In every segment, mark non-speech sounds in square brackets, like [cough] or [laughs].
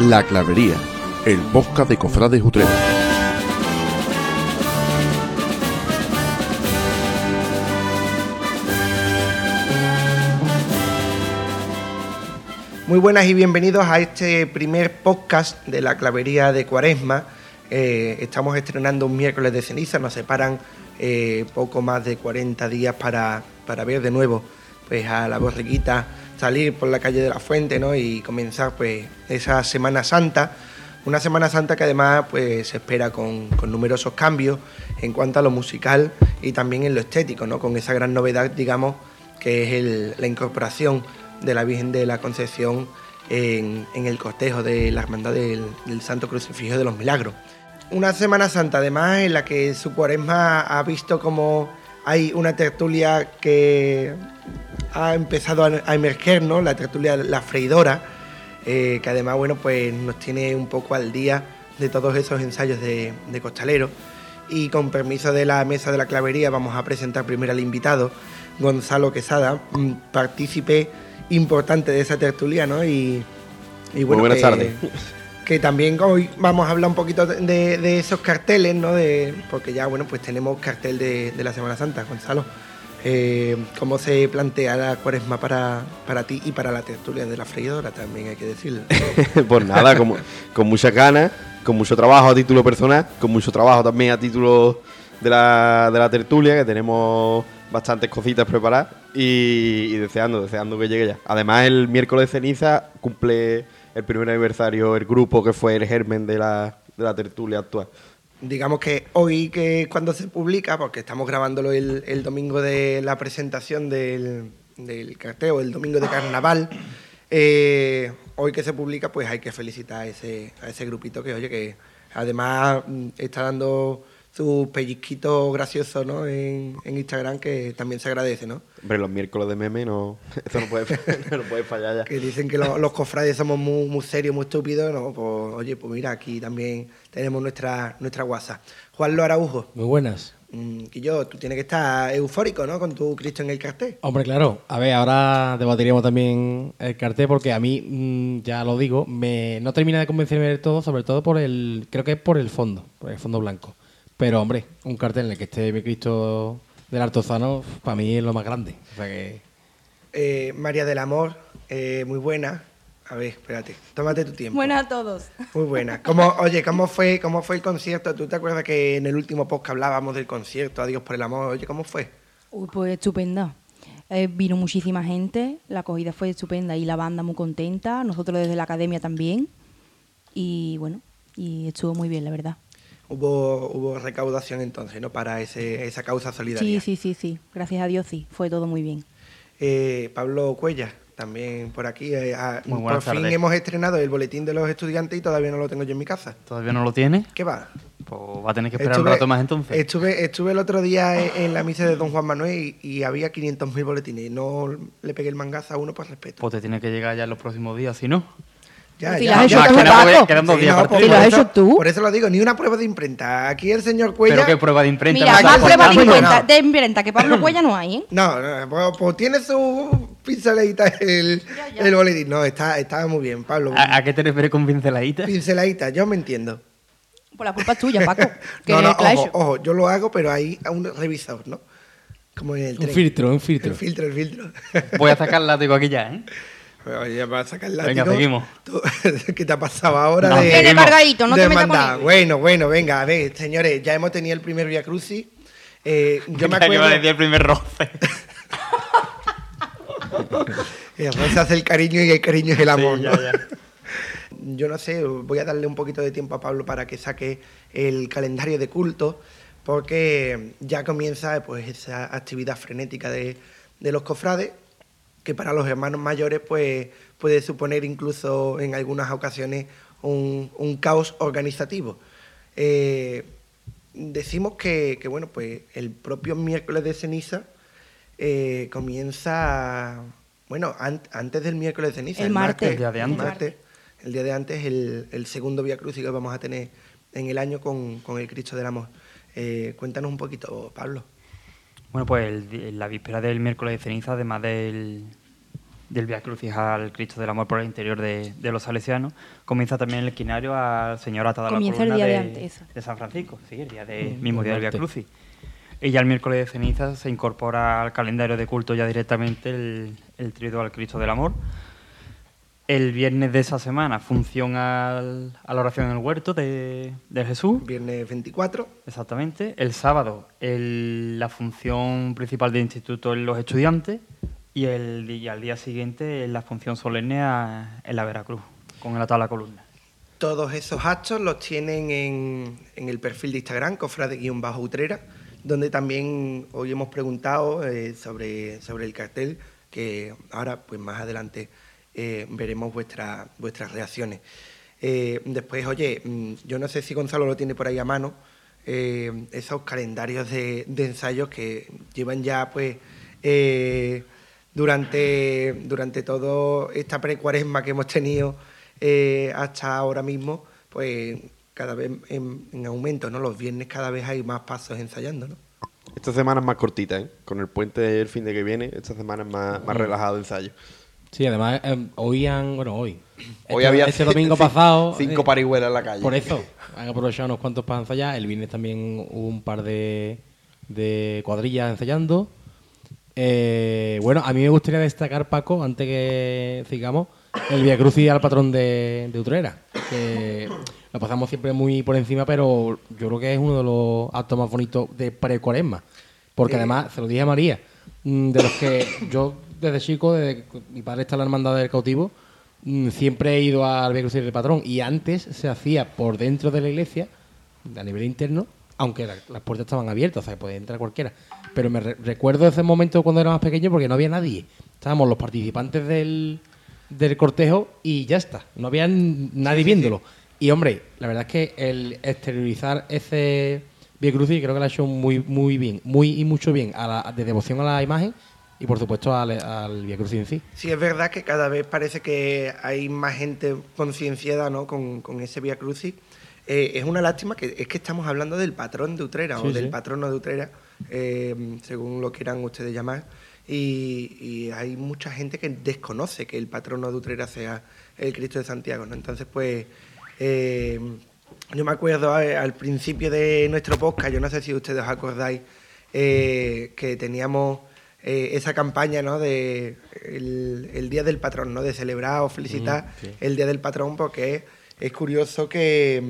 La Clavería, el podcast de Cofrades Utrera. Muy buenas y bienvenidos a este primer podcast de la Clavería de Cuaresma. Eh, estamos estrenando un miércoles de ceniza, nos separan eh, poco más de 40 días para, para ver de nuevo pues, a la borriquita salir por la calle de la Fuente ¿no? y comenzar pues, esa Semana Santa. Una Semana Santa que además pues, se espera con, con numerosos cambios en cuanto a lo musical y también en lo estético, ¿no? con esa gran novedad, digamos, que es la incorporación de la Virgen de la Concepción en, en el cortejo de la Hermandad del, del Santo Crucifijo de los Milagros. Una Semana Santa además en la que su cuaresma ha visto como hay una tertulia que ha empezado a, a emerger, ¿no? La tertulia La Freidora, eh, que además, bueno, pues nos tiene un poco al día de todos esos ensayos de, de costalero. Y con permiso de la mesa de la clavería vamos a presentar primero al invitado, Gonzalo Quesada, partícipe importante de esa tertulia, ¿no? Y, y bueno, buenas que- tardes. que también hoy vamos a hablar un poquito de, de esos carteles, ¿no? De, porque ya, bueno, pues tenemos cartel de, de la Semana Santa, Gonzalo. Eh, ¿Cómo se plantea la cuaresma para, para ti y para la tertulia de la freidora? También hay que decirlo. [laughs] pues nada, con, con muchas ganas, con mucho trabajo a título personal, con mucho trabajo también a título de la, de la tertulia, que tenemos bastantes cositas preparadas y, y deseando, deseando que llegue ya. Además, el miércoles de ceniza cumple el primer aniversario el grupo que fue el germen de la, de la tertulia actual. Digamos que hoy, que cuando se publica, porque estamos grabándolo el, el domingo de la presentación del, del cartel, o el domingo de carnaval, eh, hoy que se publica, pues hay que felicitar a ese, a ese grupito que, oye, que además mm, está dando su pellizquito gracioso ¿no? en, en Instagram, que también se agradece, ¿no? Hombre, los miércoles de meme no, [laughs] eso no puede, [laughs] no puede fallar ya. Que dicen que lo- los cofrades somos muy, muy serios, muy estúpidos, ¿no? Pues, oye, pues mira, aquí también tenemos nuestra, nuestra guasa. Juan Lo Araujo. Muy buenas. Mm, Y yo, tú tienes que estar eufórico, ¿no? Con tu Cristo en el cartel. Hombre, claro. A ver, ahora debatiríamos también el cartel porque a mí, mm, ya lo digo, me no termina de convencerme del todo, sobre todo por el, creo que es por el fondo, por el fondo blanco. Pero, hombre, un cartel en el que esté mi Cristo del Artozano, para mí es lo más grande. O sea que... Eh, María del Amor, eh, muy buena. A ver, espérate, tómate tu tiempo. Buenas a todos. Muy buena. ¿Cómo, oye, ¿cómo fue, ¿cómo fue el concierto? ¿Tú te acuerdas que en el último podcast hablábamos del concierto, Adiós por el amor? Oye, ¿cómo fue? Uy, pues estupenda. Eh, vino muchísima gente, la acogida fue estupenda y la banda muy contenta, nosotros desde la academia también. Y bueno, y estuvo muy bien, la verdad. Hubo, hubo recaudación entonces, ¿no? Para ese, esa causa solidaria. Sí, sí, sí, sí. Gracias a Dios sí, fue todo muy bien. Eh, Pablo Cuellar, también por aquí. eh, ah, Muy por fin tardes. hemos estrenado el boletín de los estudiantes y todavía no lo tengo yo en mi casa. ¿Todavía no lo tiene? ¿Qué va? Pues va a tener que esperar un rato más entonces. Estuve, estuve el otro día en, en la misa de Don Juan Manuel y, y había 500.000 boletines. Y no le pegué el mangazo a uno por respeto. Pues te tiene que llegar ya en los próximos días, si no. Ya, Si ya, ya. Sí, días no, para por, ¿Y lo has eso, hecho tú? por eso lo digo, ni una prueba de imprenta. Aquí el señor Cuellar... Pero qué prueba de imprenta. Mira, más prueba de imprenta, no. de imprenta que Pablo [clears throat] Cuella no hay, ¿eh? No, no, pues, pues tiene su pinceladita el, el boletín. No, está, está muy bien, Pablo. ¿A, a qué te refieres con pinceladita? Pinceladita, yo me entiendo. Pues la culpa es tuya, Paco. [laughs] Que no, no, ojo, ojo, yo lo hago, pero hay un revisor, ¿no? Como en el Un tren. filtro, un filtro. El filtro, el filtro. Voy a [laughs] sacar el látigo aquí ya, ¿eh? Ya sacar el Venga, seguimos. Tú- [laughs] ¿Qué te ha pasado ahora? No, de, Viene seguimos. cargadito, no de te metas con mandar? él. Bueno, bueno, venga, a ver, señores, ya hemos tenido el primer Via Crucis. Eh, yo me [laughs] acuerdo. decir el primer roce. [laughs] El roce hace el cariño y el cariño es el amor. Sí, ya, ¿no? ya. Yo no sé, voy a darle un poquito de tiempo a Pablo para que saque el calendario de culto, porque ya comienza pues esa actividad frenética de, de los cofrades, que para los hermanos mayores pues puede suponer incluso en algunas ocasiones un, un caos organizativo. Eh, decimos que, que, bueno, pues el propio miércoles de ceniza eh, comienza, bueno, an- antes del miércoles de ceniza, El martes. El día de antes. martes, el día de antes, el, el segundo Vía Crucis que vamos a tener en el año con, con el Cristo del Amor. Eh, cuéntanos un poquito, Pablo. Bueno, pues el la víspera del miércoles de ceniza, además del, del Via Crucis al Cristo del Amor por el interior de, de los salesianos, comienza también el esquinario al Señor atado a la Comienza el columna día de de, antes, de San Francisco, sí, el día de, Mm, mismo día del Via. Crucis. Y ya el miércoles de ceniza se incorpora al calendario de culto ya directamente el, el trido al Cristo del Amor. El viernes de esa semana, función al- a la oración en el huerto de, de Jesús. Viernes 24. Exactamente. El sábado, el- la función principal del instituto en los estudiantes. Y, el, y al día siguiente, la función solemne a- en la Veracruz, con el atado a la columna. Todos esos actos los tienen en, en el perfil de Instagram, cofrade-utrera, donde también hoy hemos preguntado eh, sobre, sobre el cartel, que ahora, pues más adelante, eh, veremos vuestra- vuestras reacciones. Eh, después, oye, mm, yo no sé si Gonzalo lo tiene por ahí a mano, eh, esos calendarios de, de ensayos que llevan ya, pues, eh, durante, durante toda esta pre-cuaresma que hemos tenido hasta ahora mismo, pues cada vez en, en aumento, ¿no? Los viernes cada vez hay más pasos ensayando, ¿no? Esta semana es más cortita, ¿eh? Con el puente del fin de que viene, esta semana es más, más relajado de ensayo. Sí, además, eh, hoy han. Bueno, hoy. Hoy Este- había este [laughs] domingo pasado. Cinco eh, parihuelas en la calle. Por eso, han aprovechado unos cuantos para ensayar. El viernes también hubo un par de, de cuadrillas ensayando. Eh, bueno, a mí me gustaría destacar, Paco, antes que sigamos, el Via Crucis al patrón de, de Utrera. Que lo pasamos siempre muy por encima, pero yo creo que es uno de los actos más bonitos de pre-cuaresma. Porque además, se lo dije a María, mm, de los que yo desde chico, desde que mi padre está en la hermandad del cautivo, mm, siempre he ido al Via Crucis del patrón. Y antes se hacía por dentro de la iglesia, a nivel interno, aunque la- las puertas estaban abiertas, o sea, que podía entrar cualquiera. Pero me re- recuerdo ese momento cuando era más pequeño porque no había nadie. Estábamos los participantes del, del cortejo y ya está. No había nadie viéndolo. Y hombre, la verdad es que el exteriorizar ese Crucis creo que lo ha hecho muy, muy bien, muy y mucho bien a la, de devoción a la imagen y por supuesto al, al Via Crucis en sí. Sí, es verdad que cada vez parece que hay más gente concienciada ¿no? con, con ese Via Crucis. Eh, es una lástima que es que estamos hablando del patrón de Utrera Sí, o del sí. patrono de Utrera, eh, según lo quieran ustedes llamar. Y, y hay mucha gente que desconoce que el patrono de Utrera sea el Cristo de Santiago. ¿no? Entonces, pues, eh, yo me acuerdo al principio de nuestro podcast, yo no sé si ustedes os acordáis, eh, que teníamos eh, esa campaña ¿no? de el, el Día del Patrón, ¿no? de celebrar o felicitar Mm, sí. el Día del Patrón, porque es, es curioso que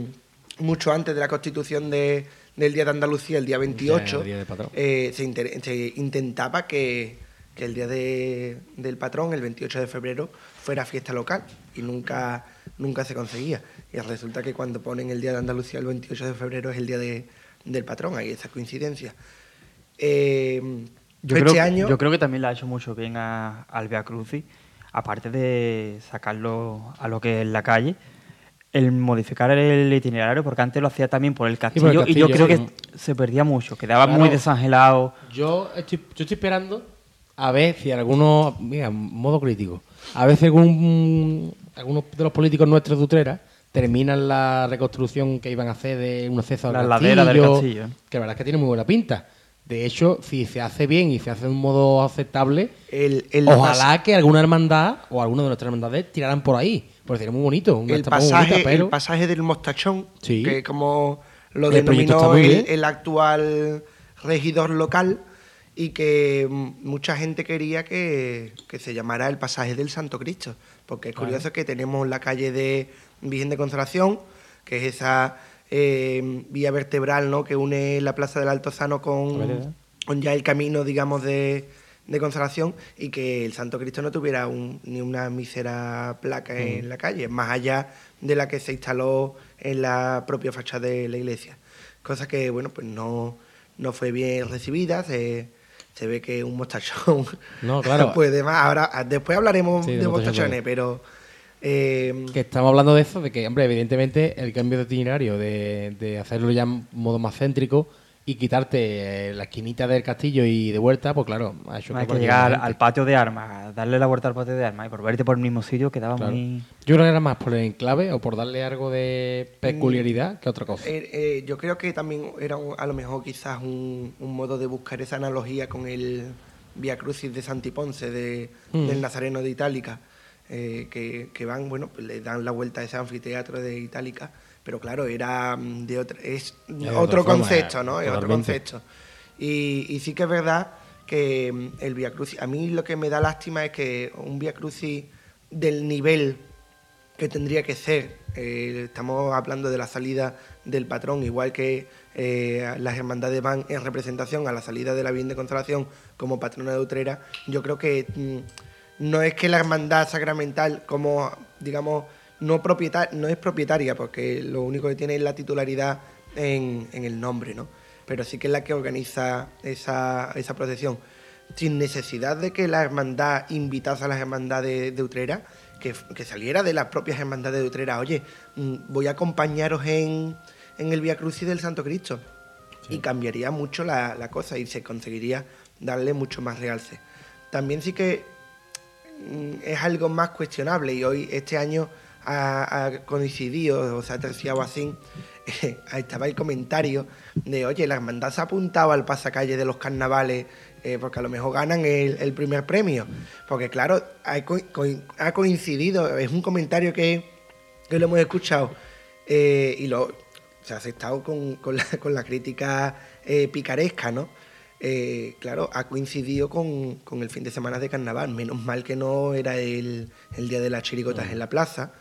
mm, mucho antes de la constitución de- del Día de Andalucía, el día 28, el Día del Patrón. eh, se, inter- se intentaba que, que el Día de- del Patrón, el 28 de febrero, fuera fiesta local y nunca, nunca se conseguía. Y resulta que cuando ponen el Día de Andalucía el 28 de febrero es el Día de- del Patrón, hay esa coincidencia. Eh, Yo, este creo, que- año... yo creo que también le ha hecho mucho bien a, al Via Crucis, aparte de sacarlo a lo que es la calle, el modificar el itinerario, porque antes lo hacía también por el por el castillo, y yo castillo, creo sí. que se perdía mucho, quedaba Claro. muy desangelado. Yo estoy, yo estoy esperando a ver si algunos, mira, modo crítico, a ver si algún, algunos de los políticos nuestros de Utrera terminan la reconstrucción que iban a hacer de un acceso al La ladera del castillo. que la verdad es que tiene muy buena pinta. De hecho, si se hace bien y se hace de un modo aceptable, el, el ojalá que alguna hermandad o alguna de nuestras hermandades tiraran por ahí, porque sería muy bonito. El pasaje, bonita, pero el pasaje del Mostachón, Sí. que como lo El denominó el, actual regidor local y que mucha gente quería que, que se llamara el pasaje del Santo Cristo, porque es Claro. curioso que tenemos la calle de Virgen de Consolación, que es esa eh, vía vertebral ¿no? que une la Plaza del Altozano con, vereda. con ya el camino, digamos, de, de consolación y que el Santo Cristo no tuviera un- ni una mísera placa en la calle, más allá de la que se instaló en la propia fachada de la iglesia. Cosa que, bueno, pues no, no fue bien recibida, se, se ve que un mostachón No, claro. [laughs] puede más. Ahora, después hablaremos Sí, de de mostachones, pero... eh, Que estamos hablando de eso, de que, hombre, evidentemente el cambio de itinerario, de, de hacerlo ya en modo más céntrico y quitarte eh, la esquinita del castillo y de vuelta, pues claro, ha hecho Hay que llegar al patio de armas, darle la vuelta al patio de armas y por verte por el mismo sitio quedaba Claro. muy... Yo creo que era más por el enclave o por darle algo de peculiaridad que otra cosa. Eh, eh, yo creo que también era un- a lo mejor quizás un, un modo de buscar esa analogía con el Via Crucis de Santi Ponce, de, Mm. del Nazareno de Itálica, eh, que, que van, bueno, pues le dan la vuelta a ese anfiteatro de Itálica, pero claro, era mm, de otra, es de otro forma, concepto, ¿no? Es otro concepto. Y, y sí que es verdad que mm, el Via Crucis, a mí lo que me da lástima es que un Via Crucis del nivel que tendría que ser, eh, estamos hablando de la salida del patrón, igual que eh, las hermandades van en representación a la salida de la Virgen de Consolación como patrona de Utrera, yo creo que mm, no es que la hermandad sacramental como, digamos, no, no es propietaria, porque lo único que tiene es la titularidad en, en el nombre, ¿no? Pero sí que es la que organiza esa, esa procesión. Sin necesidad de que la hermandad invitase a las hermandades de Utrera, que, que saliera de las propias hermandades de Utrera, oye, mm, voy a acompañaros en, en el Via Crucis del Santo Cristo. Y cambiaría mucho la, la cosa y se conseguiría darle mucho más realce. También sí que es algo más cuestionable y hoy, este año, ha, coincidido o se ha terciado así. [laughs] estaba el comentario de, oye, la hermandad se ha apuntado al pasacalle de los carnavales eh, porque a lo mejor ganan el, primer premio. Porque claro, ha coincidido, es un comentario que, que lo hemos escuchado eh, y lo se ha aceptado con, con la, con la crítica eh, picaresca, ¿no? Eh, claro, ha coincidido con, con el fin de semana de carnaval. Menos mal que no era el, el día de las chirigotas en la plaza,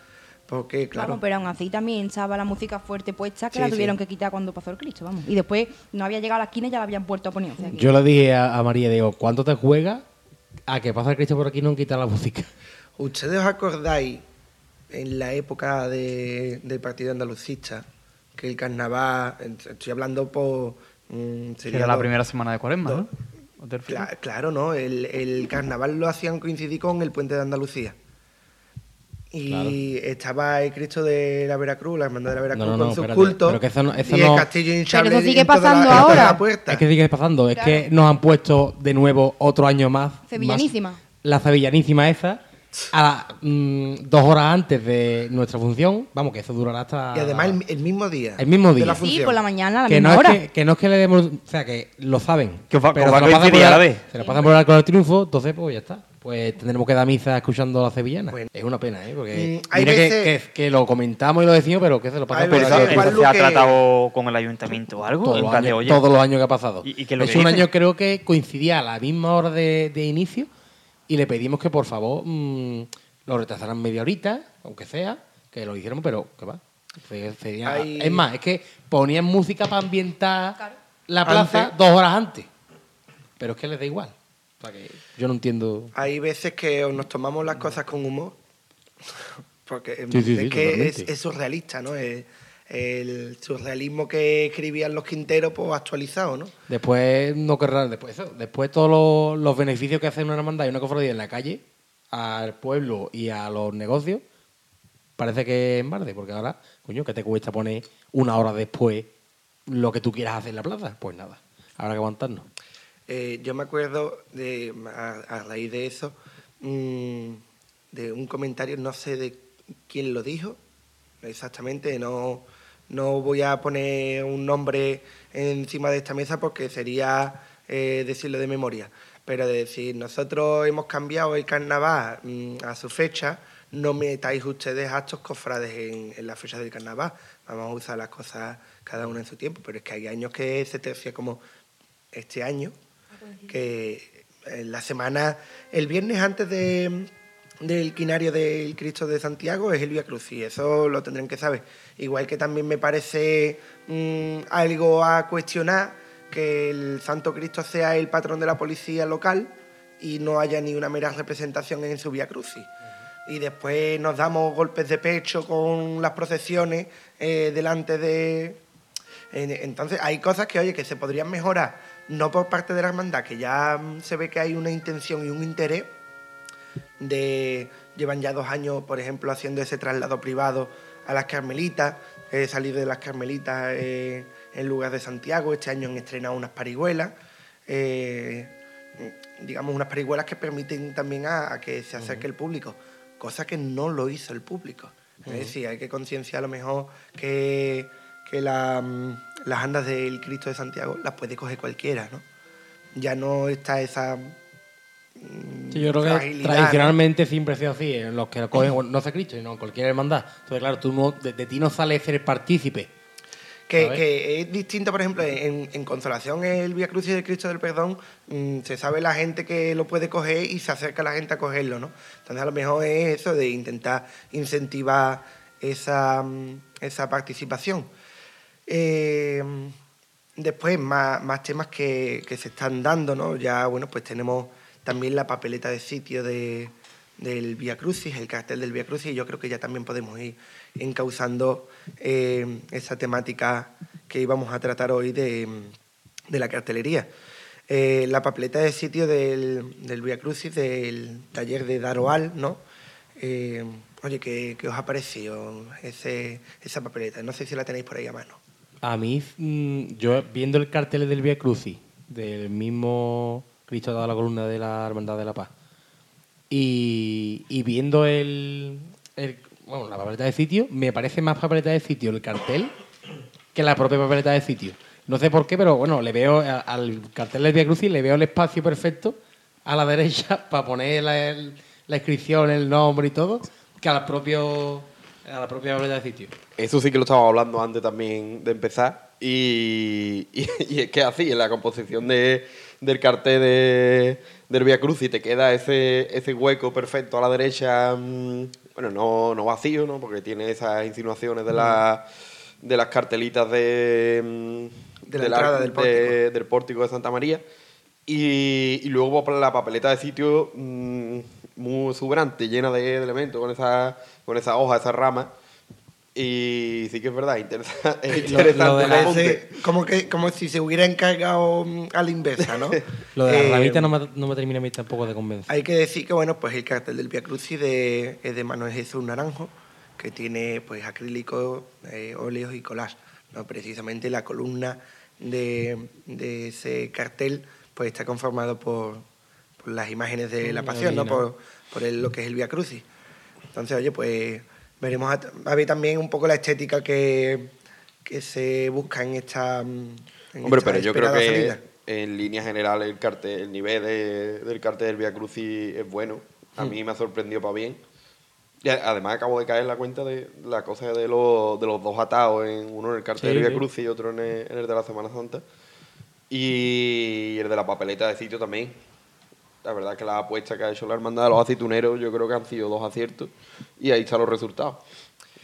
porque claro, Vamos, pero aún así también estaba la música fuerte puesta que Sí, la tuvieron sí. que quitar cuando pasó el Cristo, vamos. Y después no había llegado a la esquina y ya la habían puesto a poner. o sea Yo le dije a, a María, digo, ¿cuánto te juega a que pasa el Cristo por aquí y no quita la música? ¿Ustedes os acordáis en la época de- del Partido Andalucista que el carnaval, estoy hablando por... mm, sería Era la dos- primera semana de cuaresma, dos- ¿no? Cla- claro, ¿no? El, el carnaval lo hacían coincidir con el puente de Andalucía. Y estaba el Cristo de la Veracruz, la hermandad de la Veracruz No, no, no, con sus cultos. pero que eso no- eso y no- el castillo hinchable Pero eso sigue la- pasando ahora. Es que sigue pasando, es Claro. que nos han puesto de nuevo otro año más. Sevillanísima. más- la sevillanísima esa, a la- mm, dos horas antes de nuestra función. Vamos, que eso durará hasta. Y además el, el mismo día. El mismo de día. la Sí, función. por la mañana, a la que misma no, hora. es que, que no es que le demos. O sea, que lo saben. Que os va- pero os va se a lo pasan coincidir por a la el- vez. Se lo pasan por el arco del triunfo, entonces, pues ya está. Pues tendremos que dar misa escuchando a la sevillana. Bueno. es una pena, ¿eh? Porque. Mm, hay mira que, veces- que, que lo comentamos y lo decimos, pero que se lo pasan Hay por el veces arco ¿Eso, del igual eso triunfo. se ha tratado con el ayuntamiento o algo? Todos en los, plan de, años, oye, todos los años que ha pasado. ¿Y- y qué es lo de que hecho, un dicen? año creo que coincidía a la misma hora de, de inicio y le pedimos que por favor mm, lo retrasaran media horita, aunque sea, que lo hicieron, pero que va. Se- sería- Hay- Es más, es que ponían música para ambientar Claro. la plaza Antes. dos horas antes. Pero es que les da igual. O sea que yo no entiendo. Hay veces que nos tomamos las cosas con humor, [laughs] porque Sí, sí, es sí, que es, es surrealista, ¿no? Es el surrealismo que escribían los Quinteros, pues actualizado, ¿no? Después no querrán, después eso, después todos los, los beneficios que hace una hermandad y una cofradía en la calle, al pueblo y a los negocios, parece que es barde, porque ahora, coño, ¿qué te cuesta poner una hora después lo que tú quieras hacer en la plaza? Pues nada, habrá que aguantarnos. Eh, yo me acuerdo de, a, a raíz de eso, mm, de un comentario, no sé de quién lo dijo, exactamente, no, no voy a poner un nombre encima de esta mesa porque sería eh, decirlo de memoria, pero de decir, nosotros hemos cambiado el carnaval mm, a su fecha, no metáis ustedes actos cofrades en, la fecha del carnaval, vamos a usar las cosas cada uno en su tiempo, pero es que hay años que se tercia como este año, que en la semana, el viernes antes de, del quinario del Cristo de Santiago es el Via Crucis, eso lo tendrán que saber. Igual que también me parece mm, algo a cuestionar que el Santo Cristo sea el patrón de la policía local y no haya ni una mera representación en su Via Crucis. Y después nos damos golpes de pecho con las procesiones eh, delante de, en- Entonces hay cosas que, oye, que se podrían mejorar, no por parte de la hermandad, que ya mm, se ve que hay una intención y un interés de... Llevan ya dos años, por ejemplo, haciendo ese traslado privado a las Carmelitas, eh, salir de las Carmelitas eh, en lugar de Santiago. Este año han estrenado unas parihuelas, eh, digamos, unas parihuelas que permiten también a, a que se acerque el público, cosa que no lo hizo el público. Es decir, hay que concienciar a lo mejor que, que la, mm, las andas del Cristo de Santiago las puede coger cualquiera, ¿no? Ya no está esa Sí, yo creo que tradicionalmente siempre ha sido así. En los que lo cogen, no se Cristo, sino en cualquier hermandad. Entonces, claro, tú no- de, de ti no sale ser partícipe. Que, es distinto, por ejemplo, en, en Consolación, el Vía Crucis del Cristo del Perdón, mm, se sabe la gente que lo puede coger y se acerca la gente a cogerlo, ¿no? Entonces, a lo mejor es eso de intentar incentivar esa, mm, esa participación. Eh, después, más, más temas que, que se están dando, ¿no? Ya, bueno, pues tenemos también la papeleta de sitio de, del Vía Crucis, el cartel del Vía Crucis, y yo creo que ya también podemos ir encauzando eh, esa temática que íbamos a tratar hoy de, de la cartelería. Eh, la papeleta de sitio del, del Vía Crucis, del taller de Daroal, ¿no? Eh, oye, ¿qué, qué os ha parecido ese, esa papeleta? No sé si la tenéis por ahí a mano. A mí, mm, yo viendo el cartel del Via Crucis, del mismo Cristo dado la columna de la Hermandad de la Paz, y, y viendo el, bueno, la papeleta de sitio, me parece más papeleta de sitio el cartel que la propia papeleta de sitio. No sé por qué, pero bueno, le veo a- al cartel del Via Crucis, le veo el espacio perfecto a la [laughs] derecha para poner la, la inscripción, el nombre y todo, que a la, propio, a la propia papeleta de sitio. Eso sí que lo estábamos hablando antes también de empezar. Y, y- y es que así, en la composición de, del cartel de, del Via Crucis te queda ese, ese hueco perfecto a la derecha, mm, bueno, no, no vacío, ¿no? porque tiene esas insinuaciones de, la- de las cartelitas de, mm, De la del entrada arco- del pórtico. de- del pórtico de Santa María. Y, y luego la papeleta de sitio mm, muy exuberante, llena de, de elementos, con esa, con esa hoja, esa rama. Y sí que es verdad, interesa- es [laughs] Lo- interesante lo de el la- como, que, como si se hubiera encargado mm, a la inversa, ¿no? [laughs] Lo de la Eh, ramita no me, no me termina a mí tampoco de convencer. Hay que decir que bueno, pues el cartel del Via Crucis de, es de Manuel Jesús Naranjo, que tiene pues acrílico, eh, óleos y collage. ¿no? Precisamente la columna de, de ese cartel pues está conformado por, por las imágenes de la pasión, ¿no? por, por el- lo que es el Via Crucis. Entonces, oye, pues veremos a, a ver también un poco la estética que, que se busca en esta. mm, en Hombre, esta pero yo creo que salida. en línea general el cartel, el nivel de- del cartel del Via Crucis es bueno. A Hmm. mí me ha sorprendido para bien. Y además acabo de caer en la cuenta de la cosa de los, de los dos atados, en, uno en el cartel Sí, del Via. Crucis y otro en el, en el de la Semana Santa. Y el de la papeleta de sitio también. La verdad que la apuesta que ha hecho la hermandad de los aceituneros yo creo que han sido dos aciertos y ahí están los resultados.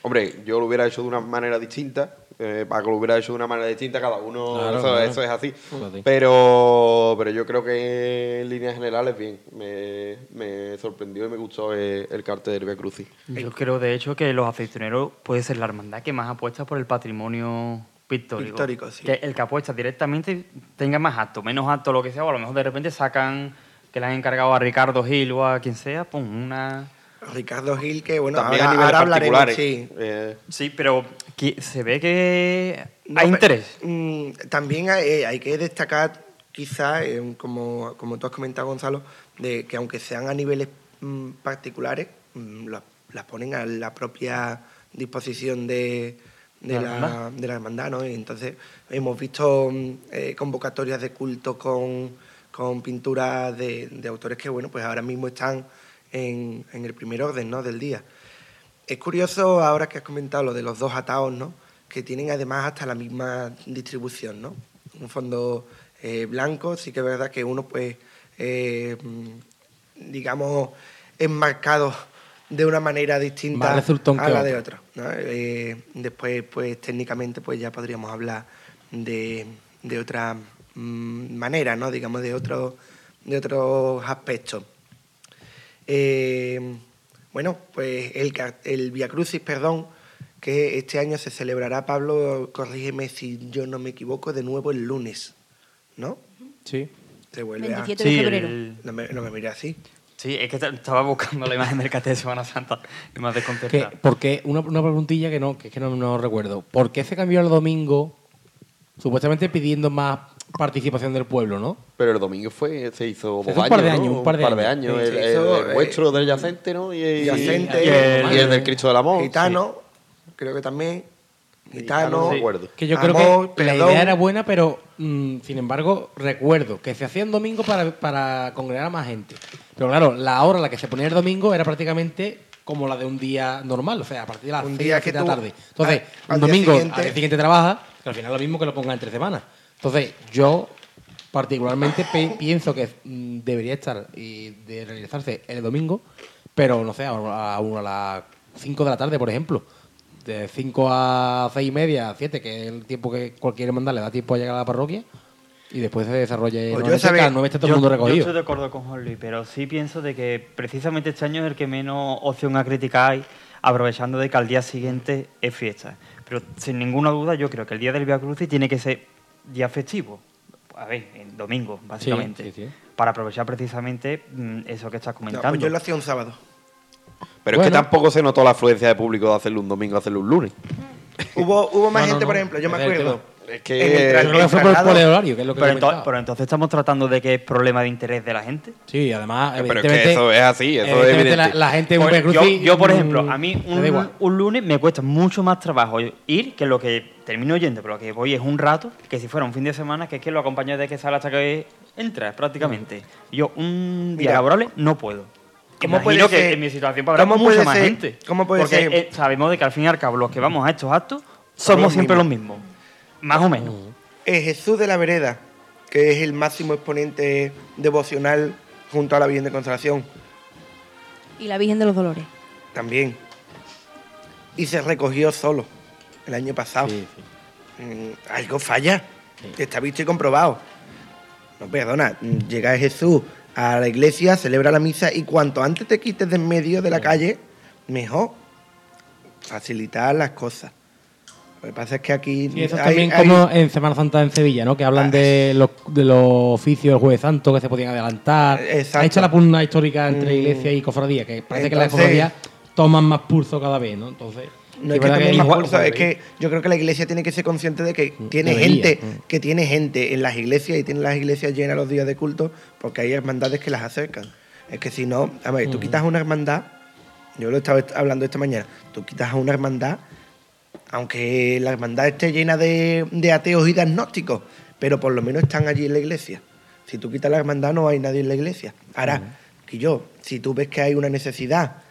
Hombre, yo lo hubiera hecho de una manera distinta, eh, Paco lo hubiera hecho de una manera distinta, cada uno, Claro, eso, claro. eso es así. Eso es así. Pero, pero yo creo que en líneas generales bien, me, me sorprendió y me gustó el, el cartel del Via Crucis. Yo creo, de hecho, que los aceituneros puede ser la hermandad que más apuesta por el patrimonio pictórico. Pictórico, sí. Que el que apuesta directamente tenga más acto, menos acto, lo que sea, o a lo mejor de repente sacan que le han encargado a Ricardo Gil o a quien sea, pum, una... Ricardo Gil, que bueno, También ahora, a niveles ahora hablaremos, particulares. sí. eh, Sí, pero que se ve que No, hay pero, interés. mm, también hay, hay que destacar, quizás, como, como tú has comentado, Gonzalo, de que aunque sean a niveles mm, particulares, mm, las, las ponen a la propia disposición de, de, La de la hermandad, ¿no? Y entonces hemos visto mm, eh, convocatorias de culto con, con pinturas de, de autores que, bueno, pues ahora mismo están en, en el primer orden, ¿no? Del día. Es curioso ahora que has comentado lo de los dos ataos, ¿no? Que tienen además hasta la misma distribución, ¿no? Un fondo eh, blanco, sí que es verdad que uno, pues, eh, digamos, enmarcado de una manera distinta a la de otro. ¿no? Eh, después, pues, técnicamente, pues ya podríamos hablar de, de otra mm, manera, ¿no? Digamos, de, otro, de otros aspectos. Eh, bueno, pues el, el Via Crucis, perdón, que este año se celebrará, Pablo, corrígeme si yo no me equivoco, de nuevo el lunes, ¿no? Sí. Se vuelve 27 Sí, de febrero. el- a... No me, no me mire así. sí, es que estaba buscando la imagen del cartel de Semana Santa y me ha Que, desconcertado. porque una, una preguntilla que no, que es que no, no recuerdo. ¿Por qué se cambió el domingo? Supuestamente pidiendo más participación del pueblo, ¿no? pero el domingo fue, se hizo Se dos hizo un par de ¿no? años, un par de años. Sí, El, el- hizo, el eh, vuestro del yacente, ¿no? Y, y- Yacente, y el, y el del Cristo del Amor. Gitano, creo que también. Sí. Gitano. No me Sí. acuerdo. Que yo Amor, creo que la idea era buena, pero mm, sin embargo, recuerdo que se hacía en domingo para, para congregar a más gente. Pero claro, la hora a la que se ponía el domingo era prácticamente como la de un día normal, o sea, a partir de las Un 6 día de que la tú- tarde. Entonces, al- al un día domingo, siguiente- al día siguiente trabaja, que al final es lo mismo que lo ponga entre semanas. Entonces, yo particularmente pe- pienso que mm, debería estar y de realizarse el domingo, pero no sé, a, a, a las 5 de la tarde, por ejemplo. De 5 a 6 y media, 7, que es el tiempo que cualquier hermandad le da tiempo a llegar a la parroquia. Y después se desarrolle. Pues yo sabía- 9 está todo el Yo- mundo Yo recogido. estoy de acuerdo con Juan Luis, pero sí pienso de que precisamente este año es el que menos opción a criticar hay, aprovechando de que al día siguiente es fiesta. Pero sin ninguna duda yo creo que el día del Via Crucis tiene que ser día festivo. A ver, en domingo, básicamente. sí, sí. Para aprovechar precisamente mm, eso que estás No, comentando. pues yo lo hacía un sábado. Pero es que tampoco se notó la afluencia de público de hacerlo un domingo, hacerlo un lunes. Hubo, hubo más No, gente, no. por ejemplo, yo me acuerdo. Es que- el creo fue por, por el horario, que es lo que pero, ento- pero entonces estamos tratando de que es problema de interés de la gente. Sí, además, Pero es que eso es así, eso es evidentemente la, gente en un Pues Via yo, yo, por ejemplo, a mí un, un lunes me cuesta mucho más trabajo ir que lo que termino yendo, pero lo que voy es un rato, que si fuera un fin de semana, que es que lo acompaño de que sale hasta que entra, prácticamente. Yo un día Mira. laborable no puedo. ¿Cómo Imagino puede que ser- en mi situación habrá cómo mucha puede más ser- gente. cómo puede Porque ser- eh, sabemos de que al fin y al cabo los que vamos a estos actos somos los siempre mismos. los mismos. Más o menos. Es Jesús de la Vereda, que es el máximo exponente devocional junto a la Virgen de Consolación, Y la Virgen de los Dolores. también. Y se recogió solo el año pasado. Sí, sí. Mm, algo falla. Está visto y comprobado. No, perdona. mm, Llega Jesús a la iglesia, celebra la misa y cuanto antes te quites de en medio de la calle, mejor. Facilitar las cosas. Lo que pasa es que aquí Sí, eso es hay- también hay- como en Semana Santa en Sevilla, ¿no? Que hablan Ah, de los, de los oficios del Jueves Santo que se podían adelantar. Exacto. Ha hecho la pugna histórica entre Mm. iglesia y cofradía, que parece que las cofradías toman más pulso cada vez, ¿no? Entonces, No es que más igual- pulso, es que yo creo que la iglesia tiene que ser consciente de que tiene debería, gente, mm. que tiene gente en las iglesias y tiene las iglesias llenas los días de culto porque hay hermandades que las acercan. Es que si no, a ver, tú quitas una hermandad, yo lo estaba hablando esta mañana, tú quitas a una hermandad, aunque la hermandad esté llena de, de ateos y de agnósticos, pero por lo menos están allí en la iglesia. Si tú quitas la hermandad no hay nadie en la iglesia. Ahora, que yo, si tú ves que hay una necesidad,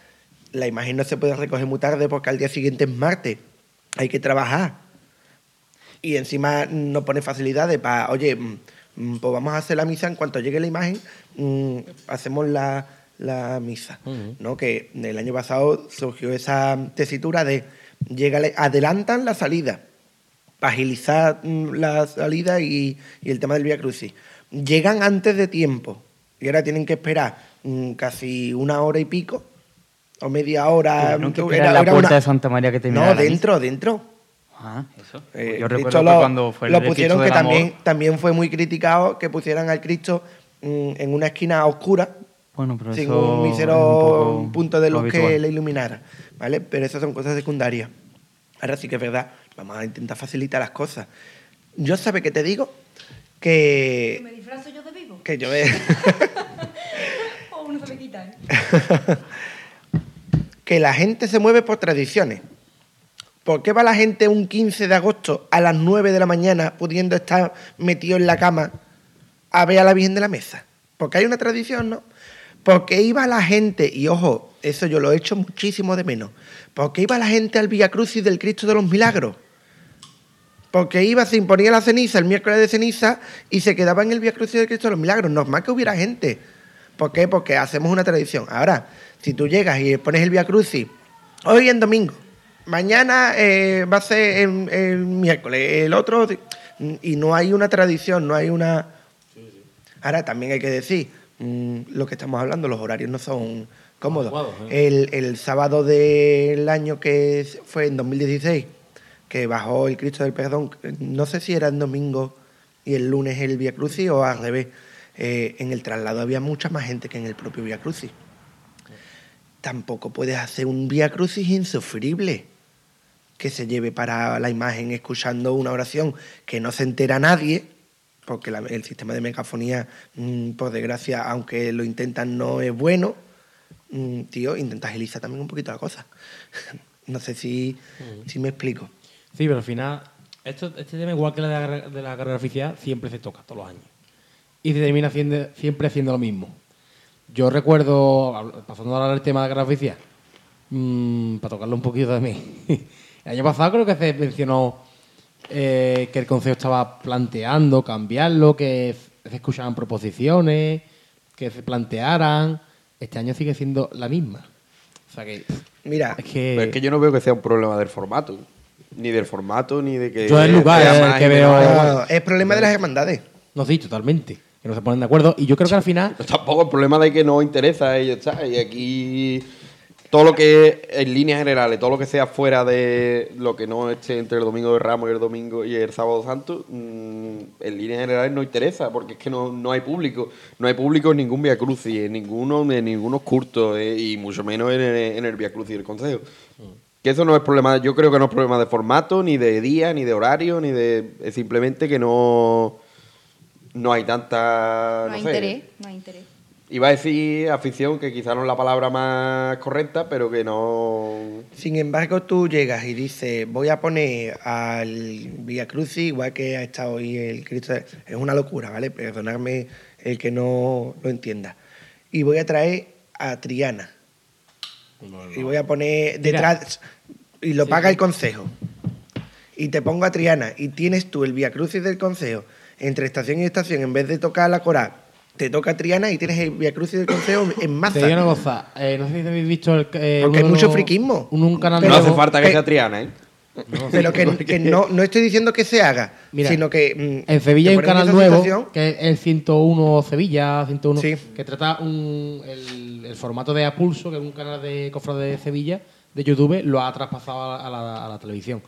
la imagen no se puede recoger muy tarde porque al día siguiente es martes, hay que trabajar. Y encima no pone facilidades para, oye, mm, mm, pues vamos a hacer la misa en cuanto llegue la imagen, mm, hacemos la, la misa. ¿no? Que el año pasado surgió esa tesitura de llegale, adelantan la salida para agilizar mm, la salida y, y el tema del Vía Crucis. Llegan antes de tiempo y ahora tienen que esperar mm, casi una hora y pico o media hora. Que Era- la era puerta una- de Santa María que No, dentro, dentro. Ah, eso. Eh, Yo Cristo recuerdo lo, que cuando fue lo pusieron Cristo que Amor, también, también fue muy criticado que pusieran al Cristo mm, en una esquina oscura Bueno, pero sin eso un mísero punto de lo luz que le iluminara, ¿vale? Pero esas son cosas secundarias. Ahora sí que es verdad, vamos a intentar facilitar las cosas. Yo sabe que te digo que ¿Me disfrazo yo de vivo? que yo he- [laughs] O uno se me quita, ¿eh? [laughs] que la gente se mueve por tradiciones. ¿Por qué va la gente un 15 de agosto a las 9 de la mañana pudiendo estar metido en la cama a ver a la Virgen de la Mesa? Porque hay una tradición, ¿no? Porque iba la gente, y ojo, eso yo lo he hecho muchísimo de menos, porque iba la gente al Vía Crucis del Cristo de los Milagros. Porque iba, se imponía la ceniza el miércoles de ceniza y se quedaba en el Vía Crucis del Cristo de los Milagros. Normal que hubiera gente. ¿Por qué? Porque hacemos una tradición. Ahora, si tú llegas y pones el Vía Crucis hoy en domingo, mañana eh, va a ser el, el miércoles, el otro. Y no hay una tradición, no hay una. Ahora también hay que decir mm, lo que estamos hablando, los horarios no son Adecuados, ¿eh? El, el sábado del año que fue en 2016, que bajó el Cristo del Perdón, no sé si era el domingo y el lunes el Via Crucis o al revés. eh, en el traslado había mucha más gente que en el propio Via Crucis. Tampoco puedes hacer un Via Crucis insufrible que se lleve para la imagen escuchando una oración que no se entera nadie, porque la- el sistema de megafonía, mm, por desgracia, aunque lo intentan, no es bueno. Mm, tío, intenta agilizar también un poquito la cosa. [laughs] no sé si, si me explico. Sí, pero al final Esto, este tema, igual que la de la, de la carrera oficial, siempre se toca todos los años. Y se termina haciendo- siempre haciendo lo mismo. Yo recuerdo, pasando a hablar del tema de la carrera oficial, mm, para tocarlo un poquito también. [laughs] el año pasado creo que se mencionó eh, que el Consejo estaba planteando cambiarlo, que se escuchaban proposiciones, que se plantearan. Este año sigue siendo la misma. O sea que. Mira, Es que. Pero es que yo no veo que sea un problema del formato. Ni del formato, ni de que. Yo el lugar es el que veo- no, es problema de las hermandades. No, sí, totalmente. Que no se ponen de acuerdo. Y yo creo que al final. No, tampoco el problema de que no interesa y ya está. Y aquí todo lo que en líneas generales, todo lo que sea fuera de lo que no esté entre el domingo de Ramos y el domingo y el sábado santo, mm, en líneas generales no interesa, porque es que no, no hay público. No hay público en ningún Via Crucis, en ninguno, en ningunos cultos, eh, y mucho menos en el, en el Via Crucis del Consejo. Que eso no es problema, yo creo que no es problema de formato, ni de día, ni de horario, ni de. Es simplemente que no. No hay tanta. No hay sé, interés, no hay interés. Iba a decir afición, que quizá no es la palabra más correcta, pero que no. Sin embargo, tú llegas y dices, voy a poner al Vía Crucis, igual que ha estado hoy el Cristo. Es una locura, ¿vale? Perdonadme el que no lo entienda. Y voy a traer a Triana. Y voy a poner Mira. detrás. Y lo paga el Consejo. Y te pongo a Triana. Y tienes tú el Vía Crucis del Consejo entre estación y estación, en vez de tocar la coral, te toca Triana y tienes el Vía Crucis del Consejo en Te digo una cosa. eh, no sé si habéis visto. El, eh, Porque hay mucho friquismo. Un, un canal Pero- no hace falta que sea Triana, ¿eh? [laughs] Pero que, que no, no estoy diciendo que se haga, Mira, sino que. mm, En Sevilla hay un canal nuevo, situación, que es el 101 Sevilla, 101, Sí. que trata un, el, el formato de Apulso, que es un canal de cofrades de Sevilla, de YouTube, lo ha traspasado a la, a la televisión.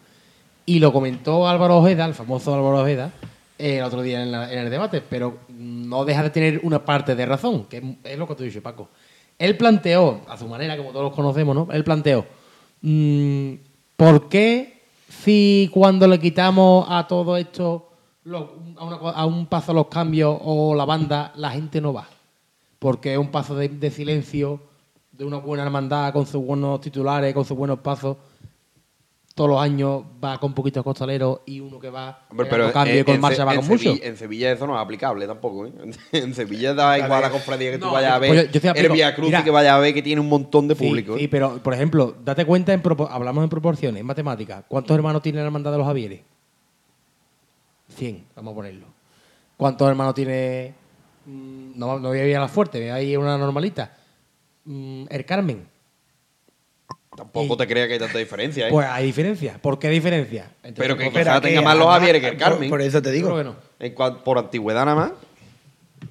Y lo comentó Álvaro Ojeda, el famoso Álvaro Ojeda, eh, el otro día en, la- en el debate, pero no deja de tener una parte de razón, que es, lo que tú dices, Paco. Él planteó, a su manera, como todos los conocemos, ¿no? Él planteó, mm, ¿por qué si cuando le quitamos a todo esto a un paso los cambios o la banda, la gente no va? Porque es un paso de, de silencio, de una buena hermandad, con sus buenos titulares, con sus buenos pasos. Todos los años va con poquitos costaleros y uno que va Hombre, pero cambio en, y con en marcha va con mucho. En Sevilla eso no es aplicable tampoco, ¿eh? [laughs] En Sevilla da igual la cofradía que tú No, vayas a pues ver. yo- yo te el Via Cruz mira. que vayas a ver que tiene un montón de Sí, público. Sí, ¿eh? pero por ejemplo, date cuenta, en hablamos en proporciones, en matemáticas. ¿Cuántos hermanos tiene la hermandad de los Javieres? 100, vamos a ponerlo. ¿Cuántos hermanos tiene.? mm, No, no voy a ir a la fuerte, voy a ir a una normalita. Mm, El Carmen. Tampoco y- te creas que hay tanta diferencia, ¿eh? Pues hay diferencia. ¿Por qué diferencia? Entonces, pero que Pero quizá que tenga más los Javieres que el Carmen. Por, eso te digo. creo que no. En por antigüedad nada más.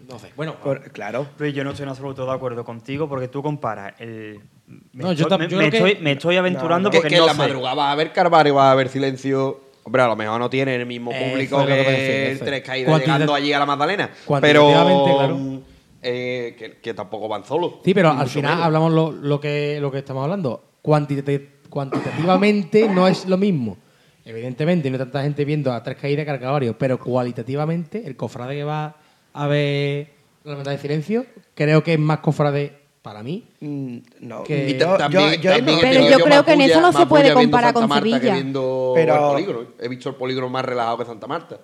No sé. Bueno, Por- claro. Luis, yo no estoy en absoluto de acuerdo contigo porque tú comparas el. Me, No, yo estoy, me- yo me estoy, me estoy aventurando Que, porque que en no la sé. madrugada va a haber Carvario, va a haber silencio. Hombre, a lo mejor no tiene el mismo Eso público es lo que que, el eso es. Tres Caídas llegando allí a la Magdalena. Pero claro. eh, que, que tampoco van solos. Sí, pero al final menos. hablamos lo, lo que, lo que estamos hablando. Cuantitati- cuantitativamente no es lo mismo. Evidentemente, no hay tanta gente viendo a tres caídas que varios, pero cualitativamente, el cofrade que va a ver la hermandad de silencio, creo que es más cofrade para mí. Mm, No, Que- yo, ta- también- yo- yo también no- Pero yo creo que en eso no se puede comparar Santa con Marta que Sevilla. viendo Pero- el polígono. He visto el polígono más relajado que Santa Marta.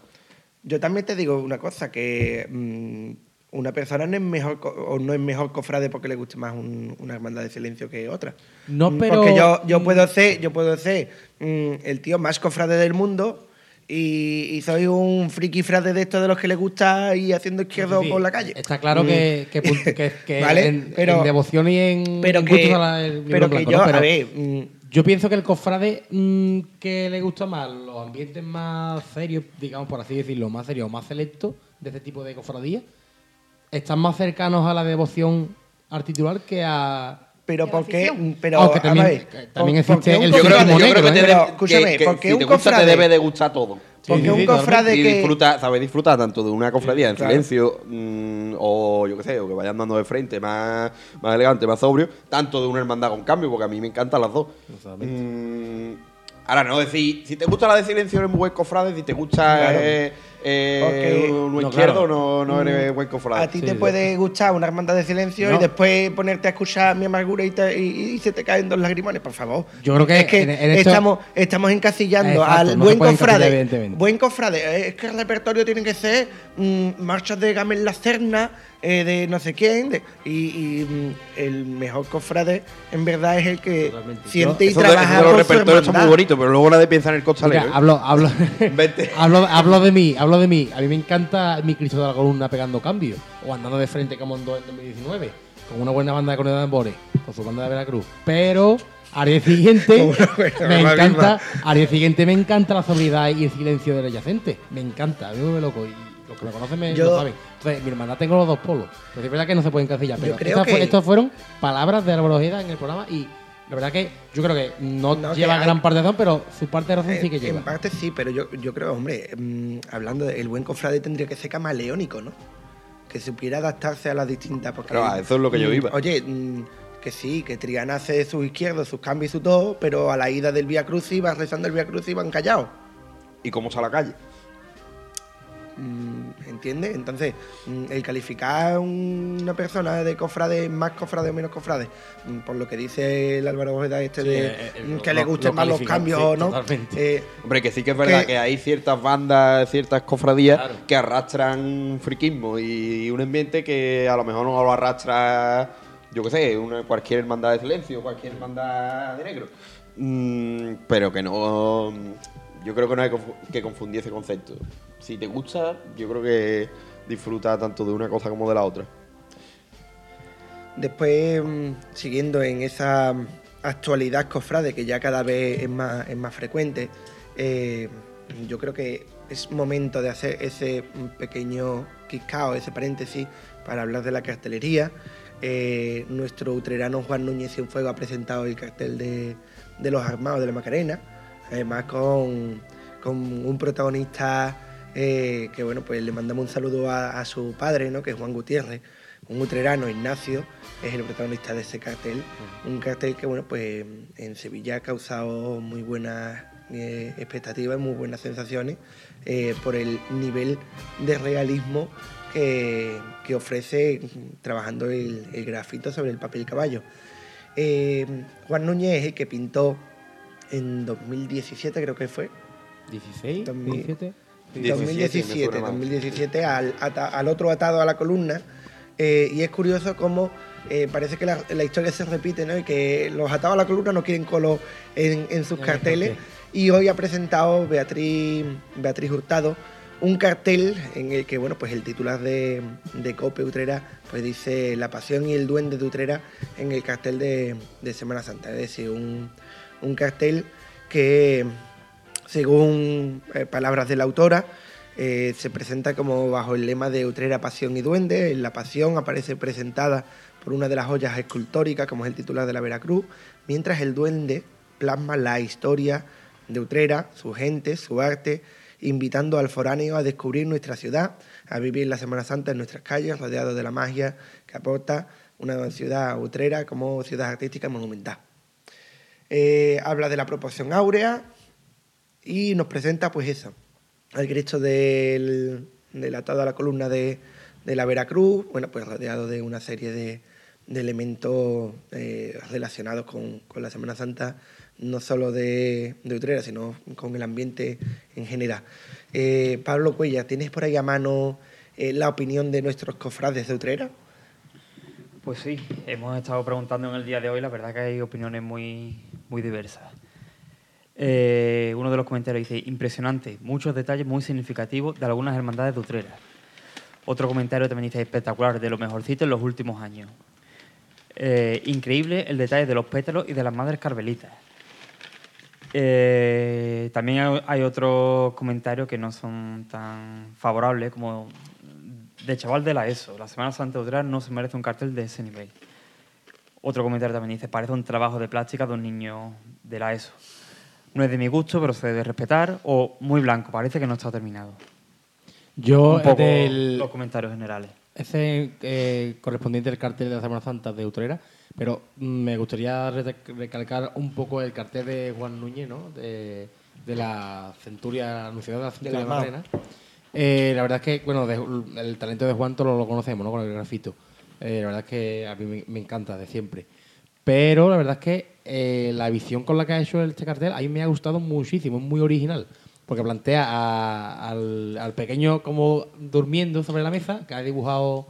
Yo también te digo una cosa, que mm, una persona no es mejor o no es mejor cofrade porque le guste más un- una hermandad de silencio que otra. No, Mm, pero- Porque yo, yo puedo ser, yo puedo ser mm, el tío más cofrade del mundo y, y soy un friki frade de estos de los que le gusta ir haciendo izquierdo Sí, sí, por la calle. Está claro Mm. que, que, pun- que- que [laughs] Vale, en, pero- en devoción y en, pero que, la- el pero que yo, ¿no? Pero a ver, mm, yo pienso que el cofrade mm, que le gusta más, los ambientes más serios, digamos por así decirlo, más serios o más selectos de este tipo de cofradías, están más cercanos a la devoción al titular que a... pero ¿Y a la ¿por qué? afición? Mm, Pero, Aunque a también- ver, también ¿por- por existe qué un el Yo creo, que- friquismo yo negro, creo que, ¿eh? te Pero, debe- escúchame, que- que porque si un te gusta te cofrade- debe de gustar todo. Porque Sí, un sí, cofrade y que... disfruta, sabes disfrutar tanto de una cofradía en claro. silencio mm, o yo qué sé, o que vayan dando de frente más, más elegante, más sobrio, tanto de una hermandad con cambio, porque a mí me encantan las dos. Mm, ahora, no decir, si te gusta la de silencio eres muy buen cofrade, si te gusta Claro. eh, eh, Porque- uno No, izquierdo claro. no, no eres buen cofrade. A ti Sí, te sí. puede gustar una hermandad de silencio No. y después ponerte a escuchar mi amargura y, te- y- y se te caen dos lagrimones, por favor. Yo creo que es que en- en esto- estamos, estamos encasillando Exacto, al buen cofrade. Buen cofrade, es que el repertorio tiene que ser mm, marchas de Gamel La Serna, eh, de no sé quién, de- y, y, mm, el mejor cofrade en verdad es el que Totalmente. siente y Eso de, trabaja eso de los repertorios está muy hermandad. bonito, pero luego nadie piensa en el costalero. Mira, hablo, hablo, [laughs] Vete. [laughs] hablo, hablo de mí, hablo de mí. A mí me encanta mi Cristo de la columna pegando cambios o andando de frente como en 2019 con una buena banda de cornetas de tambores, con su banda de Veracruz. Pero al día siguiente [laughs] me encanta, al día siguiente me encanta la sobriedad y el silencio del adyacente. Me encanta, a mí me loco y los que me conocen me Yo- lo saben. Entonces, mi hermandad tengo los dos polos. Pero es verdad que no se pueden encasillar. Pero creo estas, fue- que- estas fueron palabras de Álvaro Ojeda en el programa y la verdad que yo creo que no, No, que lleva hay- gran parte de razón, pero su parte de razón Eh, sí que lleva. En parte sí, pero yo, yo creo, hombre, mm, hablando del buen cofrade tendría que ser camaleónico, ¿no? Que supiera adaptarse a las distintas. Porque, Claro, a eso es lo que yo mm, iba. Oye, mm, que sí, que Triana hace sus izquierdos, sus cambios y su todo, pero a la ida del Vía Cruz va rezando el Vía Cruz y van callados. ¿Y cómo está la calle? Mm, ¿Entiendes? Entonces, mm, el calificar a una persona de cofrade, más cofrade o menos cofrade, mm, por lo que dice el Álvaro Ojeda este Sí, de eh, eh, lo- que le gusten lo más los cambios sí, o no, eh, Hombre, que sí que es verdad Que- que, hay ciertas bandas, ciertas cofradías Claro. que arrastran friquismo y un ambiente que a lo mejor no lo arrastra, yo qué sé, una, cualquier hermandad de silencio, cualquier hermandad de negro. Mm, pero que no. Yo creo que no hay que confundir ese concepto. Si te gusta, yo creo que disfruta tanto de una cosa como de la otra. Después, mm, siguiendo en esa actualidad cofrade que ya cada vez es más, es más frecuente, eh, yo creo que es momento de hacer ese pequeño quiscao, ese paréntesis, para hablar de la cartelería. Eh, nuestro utrerano Juan Núñez Cienfuego ha presentado el cartel de los armados de la Macarena, además con, con un protagonista eh, que, bueno, pues le mandamos un saludo a, a su padre, ¿no? que es Juan Gutiérrez, un utrerano, Ignacio, es el protagonista de ese cartel. Un cartel que, bueno, pues en Sevilla ha causado muy buenas eh, expectativas, muy buenas sensaciones eh, por el nivel de realismo que, que ofrece trabajando el, el grafito sobre el papel caballo. Eh, Juan Núñez es el que pintó en 2017, creo que fue, 16, También- 17. 2017, me suena más. 2017 al, ata- al otro atado a la columna. eh, y es curioso cómo eh, parece que la, la historia se repite, ¿no? Y que los atados a la columna no quieren color en, en sus por carteles. Y hoy ha presentado Beatriz, Beatriz Hurtado un cartel en el que, bueno, pues el titular de, de Cope Utrera, pues dice La pasión y el duende de Utrera en el cartel de, de Semana Santa. Es decir, un, un cartel que según eh, palabras de la autora, eh, se presenta como bajo el lema de Utrera, Pasión y Duende. La pasión aparece presentada por una de las joyas escultóricas, como es el titular de la Veracruz, mientras el duende plasma la historia de Utrera, su gente, su arte, invitando al foráneo a descubrir nuestra ciudad, a vivir la Semana Santa en nuestras calles, rodeado de la magia que aporta una ciudad utrera como ciudad artística monumental. Eh, habla de la proporción áurea, y nos presenta pues eso, al Cristo del, del atado a la columna de, de la Veracruz, bueno, pues rodeado de una serie de, de elementos eh, relacionados con, con la Semana Santa, no solo de, de Utrera, sino con el ambiente en general. Eh, Pablo Cuella, ¿tienes por ahí a mano la opinión de nuestros cofrades de Utrera? Pues sí, hemos estado preguntando en el día de hoy, la verdad que hay opiniones muy, muy diversas. Eh, uno de los comentarios dice, impresionante, muchos detalles muy significativos de algunas hermandades de Utrera. Otro comentario también dice, espectacular, de lo mejorcito en los últimos años. Eh, increíble el detalle de los pétalos y de las madres carmelitas. Eh, también hay, otros comentarios que no son tan favorables como de chaval de la ESO. La Semana Santa de Utrera no se merece un cartel de ese nivel. Otro comentario también dice, parece un trabajo de plástica de un niño de la ESO. No es de mi gusto, pero se debe respetar. O muy blanco, parece que no está terminado. Yo, un poco del- los comentarios generales. ese eh, correspondiente del cartel de la Semana Santa de Utrera, pero me gustaría re- recalcar un poco el cartel de Juan Núñez, ¿no? De, de la centuria, anunciada de la centuria la de. Macarena, Eh, la verdad es que, bueno, de- el talento de Juan todos lo conocemos, ¿no? Con el grafito. Eh, la verdad es que a mí me, me encanta de siempre. Pero la verdad es que eh, la visión con la que ha hecho este cartel a mí me ha gustado muchísimo, es muy original. Porque plantea a- al, al pequeño como durmiendo sobre la mesa, que ha dibujado...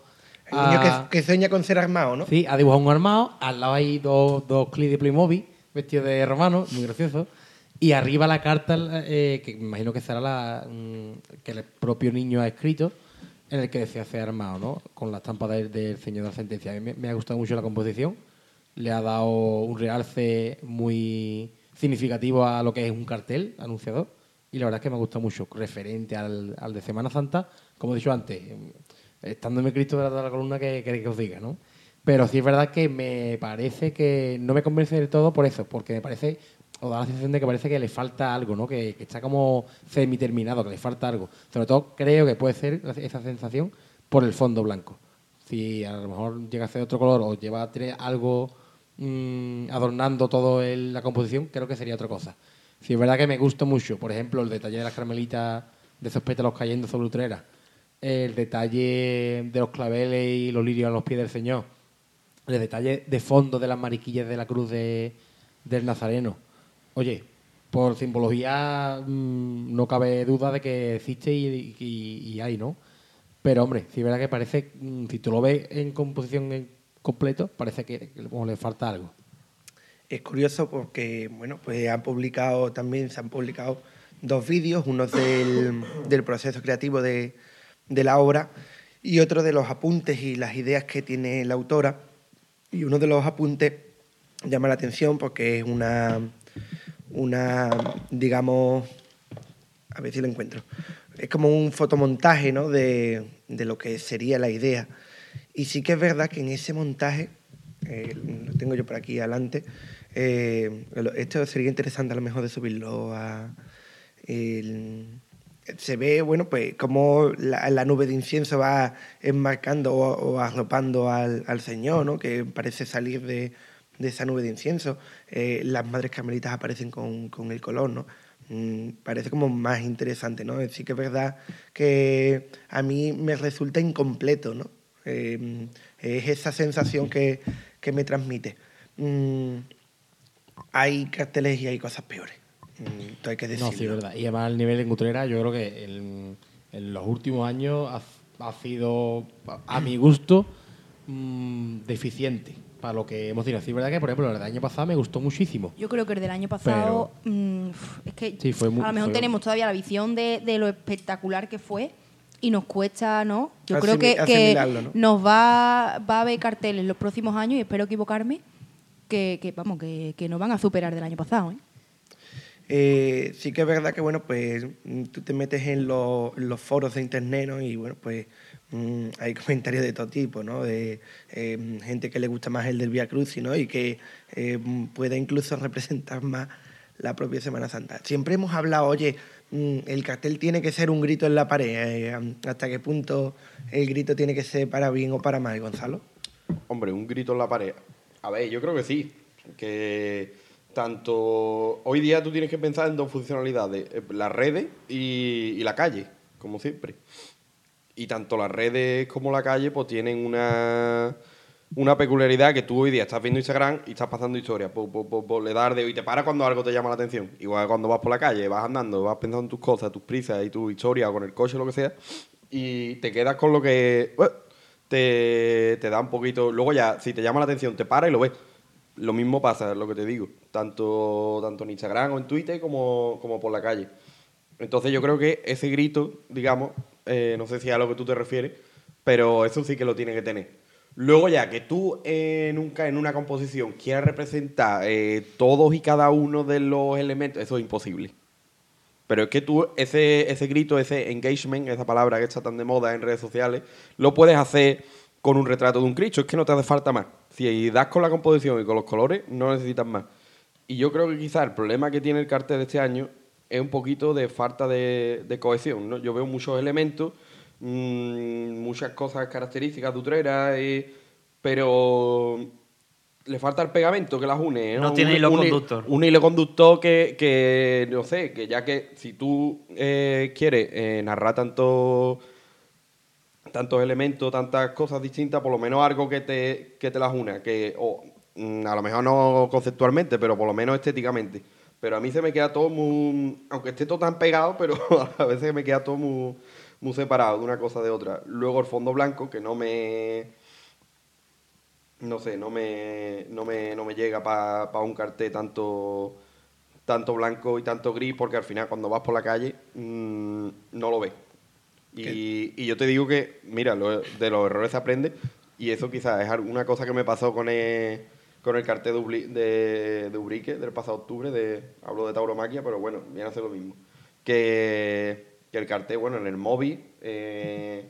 El niño que sueña con ser armado, ¿no? Sí, ha dibujado un armado, al lado hay dos, dos clips de Playmobil vestidos de romano, muy gracioso. Y arriba la carta, eh, que me imagino que será la mm, que el propio niño ha escrito, en el que decía ser armado, ¿no? Con la estampa del, señor de la sentencia. A mí me, ha gustado mucho la composición. Le ha dado un realce muy significativo a lo que es un cartel anunciador. Y la verdad es que me ha gustado mucho. Referente al, de Semana Santa, como he dicho antes, mi Cristo de la, de la columna que, que, que os diga, ¿no? Pero sí es verdad que me parece que no me convence del todo por eso, porque me parece, o da la sensación de que parece que le falta algo, ¿no? Que, está como semi-terminado, que le falta algo. Sobre todo creo que puede ser esa sensación por el fondo blanco. Si a lo mejor llega a ser otro color o lleva a tener algo mm, adornando todo el- la composición, creo que sería otra cosa. Sí, es verdad que me gusta mucho, por ejemplo, el detalle de las carmelitas de esos pétalos cayendo sobre Utrera, el detalle de los claveles y los lirios a los pies del Señor, el detalle de fondo de las mariquillas de la cruz de- del Nazareno. Oye, por simbología mm, no cabe duda de que existe y, y- hay, ¿no? Pero hombre, sí es verdad que parece, mm, si tú lo ves en composición en completo, parece que, le falta algo. Es curioso porque, bueno, pues han publicado también, se han publicado dos vídeos, uno del, proceso creativo de la obra y otro de los apuntes y las ideas que tiene la autora. Y uno de los apuntes llama la atención porque es una, una digamos, a ver si lo encuentro. Es como un fotomontaje ¿no? de, de lo que sería la idea. Y sí que es verdad que en ese montaje, eh, lo tengo yo por aquí adelante, eh, esto sería interesante a lo mejor de subirlo a... se ve, bueno, pues como la, la nube de incienso va enmarcando o, o arropando al, al Señor, ¿no? Que parece salir de, de esa nube de incienso. Eh, las madres carmelitas aparecen con, con el color, ¿no? Mm, parece como más interesante, ¿no? Sí que es verdad que a mí me resulta incompleto, ¿no? Eh, es esa sensación que, que me transmite. Mm, hay carteles y hay cosas peores. Mm, hay que decirlo. No, sí, es verdad. Y además el nivel en Utrera, yo creo que en, en los últimos años ha, ha sido, a mi gusto, deficiente para lo que hemos. Sí, es verdad que, por ejemplo, el del año pasado me gustó muchísimo. Yo creo que el del año pasado mm, es que Sí, fue muy- a lo mejor fue- tenemos todavía la visión de, de lo espectacular que fue y nos cuesta, ¿no? Yo creo que, que nos va, va a haber carteles los próximos años y espero equivocarme que, que, vamos que, que nos van a superar del año pasado, ¿eh? Eh, sí que es verdad que, bueno, pues mm, tú te metes en los, los foros de internet, ¿no? Y, bueno, pues mm, hay comentarios de todo tipo, ¿no? De eh, gente que le gusta más el del Via Crucis, ¿no? Y que eh, pueda incluso representar más la propia Semana Santa. Siempre hemos hablado, oye, mm, el cartel tiene que ser un grito en la pared. eh, ¿Hasta qué punto el grito tiene que ser para bien o para mal, Gonzalo? Hombre, un grito en la pared. A ver, yo creo que sí. Que tanto. Hoy día tú tienes que pensar en dos funcionalidades: eh, las redes y la calle, como siempre. Y tanto las redes como la calle, pues tienen una, una peculiaridad que tú hoy día estás viendo Instagram y estás pasando historia. Po, po, po, po, le das de y te para cuando algo te llama la atención. Igual cuando vas por la calle, vas andando, vas pensando en tus cosas, tus prisas y tu historia o con el coche o lo que sea. Y te quedas con lo que. te, te da un poquito. Luego ya, si te llama la atención, te para y lo ves. Lo mismo pasa, lo que te digo, tanto, tanto en Instagram o en Twitter como, como por la calle. Entonces yo creo que ese grito, digamos, eh, no sé si es a lo que tú te refieres, pero eso sí que lo tiene que tener. Luego ya que tú nunca en una composición quieras representar eh, todos y cada uno de los elementos, eso es imposible. Pero es que tú, ese, ese grito, ese engagement, esa palabra que está tan de moda en redes sociales, lo puedes hacer con un retrato de un Cristo. Es que no te hace falta más. Si das con la composición y con los colores, no necesitas más. Y yo creo que quizás el problema que tiene el cartel de este año es un poquito de falta de, de cohesión. ¿no? Yo veo muchos elementos, mm, muchas cosas características de Utrera, eh, pero le falta el pegamento que las une. No tiene hilo conductor. Un hilo conductor que, que, no sé, que ya que si tú eh, quieres eh, narrar tanto tantos elementos, tantas cosas distintas, por lo menos algo que te, que te las una, que o, mm, a lo mejor no conceptualmente, pero por lo menos estéticamente. Pero a mí se me queda todo muy, aunque esté todo tan pegado, pero [laughs] a veces me queda todo muy, muy separado de una cosa de otra. Luego el fondo blanco, que no me, no sé, no me, no me, no me llega para un cartel tanto, tanto blanco y tanto gris, porque al final cuando vas por la calle mm, no lo ves. Y, y yo te digo que, mira, lo- de los errores se aprende, y eso quizás es una cosa que me pasó con el, con el cartel de, de, Ubrique del pasado octubre, de, hablo de tauromaquia, pero bueno, viene a ser lo mismo. Que, que el cartel, bueno, en el móvil, eh,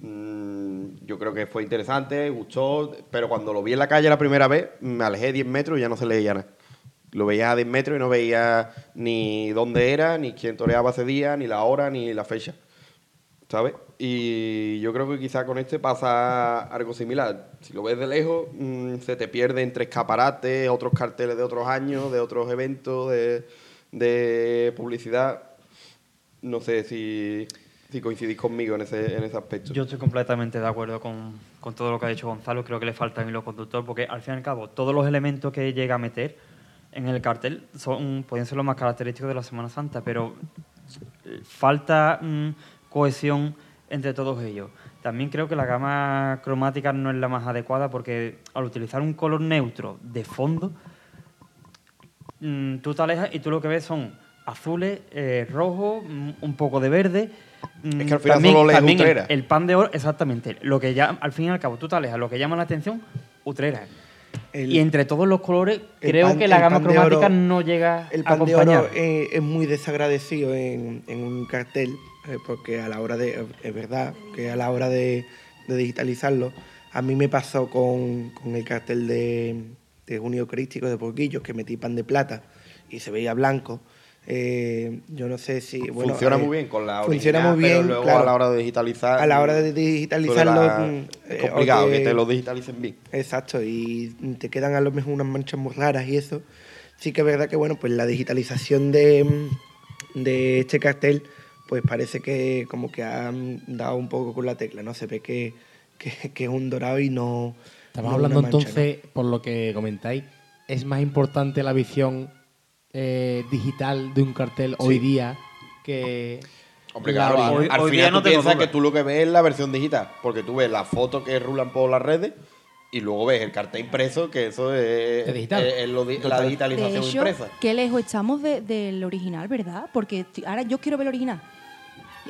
mm, yo creo que fue interesante, gustó, pero cuando lo vi en la calle la primera vez, me alejé 10 metros y ya no se leía nada. Lo veía a 10 metros y no veía ni dónde era, ni quién toreaba ese día, ni la hora, ni la fecha. ¿Sabes? Y yo creo que quizá con este pasa algo similar. Si lo ves de lejos, mm, se te pierde entre escaparates, otros carteles de otros años, de otros eventos, de, de publicidad. No sé si, si coincidís conmigo en ese, en ese aspecto. Yo estoy completamente de acuerdo con, con todo lo que ha dicho Gonzalo. Creo que le falta un hilo conductor porque, al fin y al cabo, todos los elementos que llega a meter en el cartel son, pueden ser los más característicos de la Semana Santa, pero eh, falta mm, cohesión entre todos ellos. También creo que la gama cromática no es la más adecuada porque al utilizar un color neutro de fondo, mm, tú te alejas y tú lo que ves son azules, eh, rojos, mm, un poco de verde. mm, Es que al final también, solo lees también el, Utrera. el pan de oro, exactamente. Lo que ya, al fin y al cabo, tú te alejas, lo que llama la atención, Utrera. El- y entre todos los colores, el creo pan- que la el gama cromática oro- no llega El a pan de oro es muy desagradecido en, en un cartel, eh, porque a la hora de, es verdad, que a la hora de, de digitalizarlo, a mí me pasó con, con el cartel de, de Junio Crístico de Porquillos, que metí pan de plata y se veía blanco. Eh, yo no sé si... Bueno, funciona eh, muy bien con la Funciona original, muy bien, pero luego claro. a la hora de digitalizar... A la hora de digitalizarlo, mm, es complicado que te- te lo digitalicen bien. Exacto, y te quedan a lo mejor unas manchas muy raras y eso. Sí que es verdad que, bueno, pues la digitalización de, de este cartel, pues parece que como que han dado un poco con la tecla, ¿no? Se ve que, que, que es un dorado y no... Estamos no hablando una mancha, entonces, por lo que comentáis, ¿es más importante la visión eh, digital de un cartel hoy día que Hombre, la claro, original? Hoy- al hoy final día no tú piensas duda. que tú lo que ves es la versión digital, porque tú ves las fotos que rulan por las redes y luego ves el cartel impreso, que eso es, Es digital. es- es lo di- la Total. De digitalización hecho, impresa. qué lejos estamos de- del original, ¿verdad? Porque ahora yo quiero ver el original.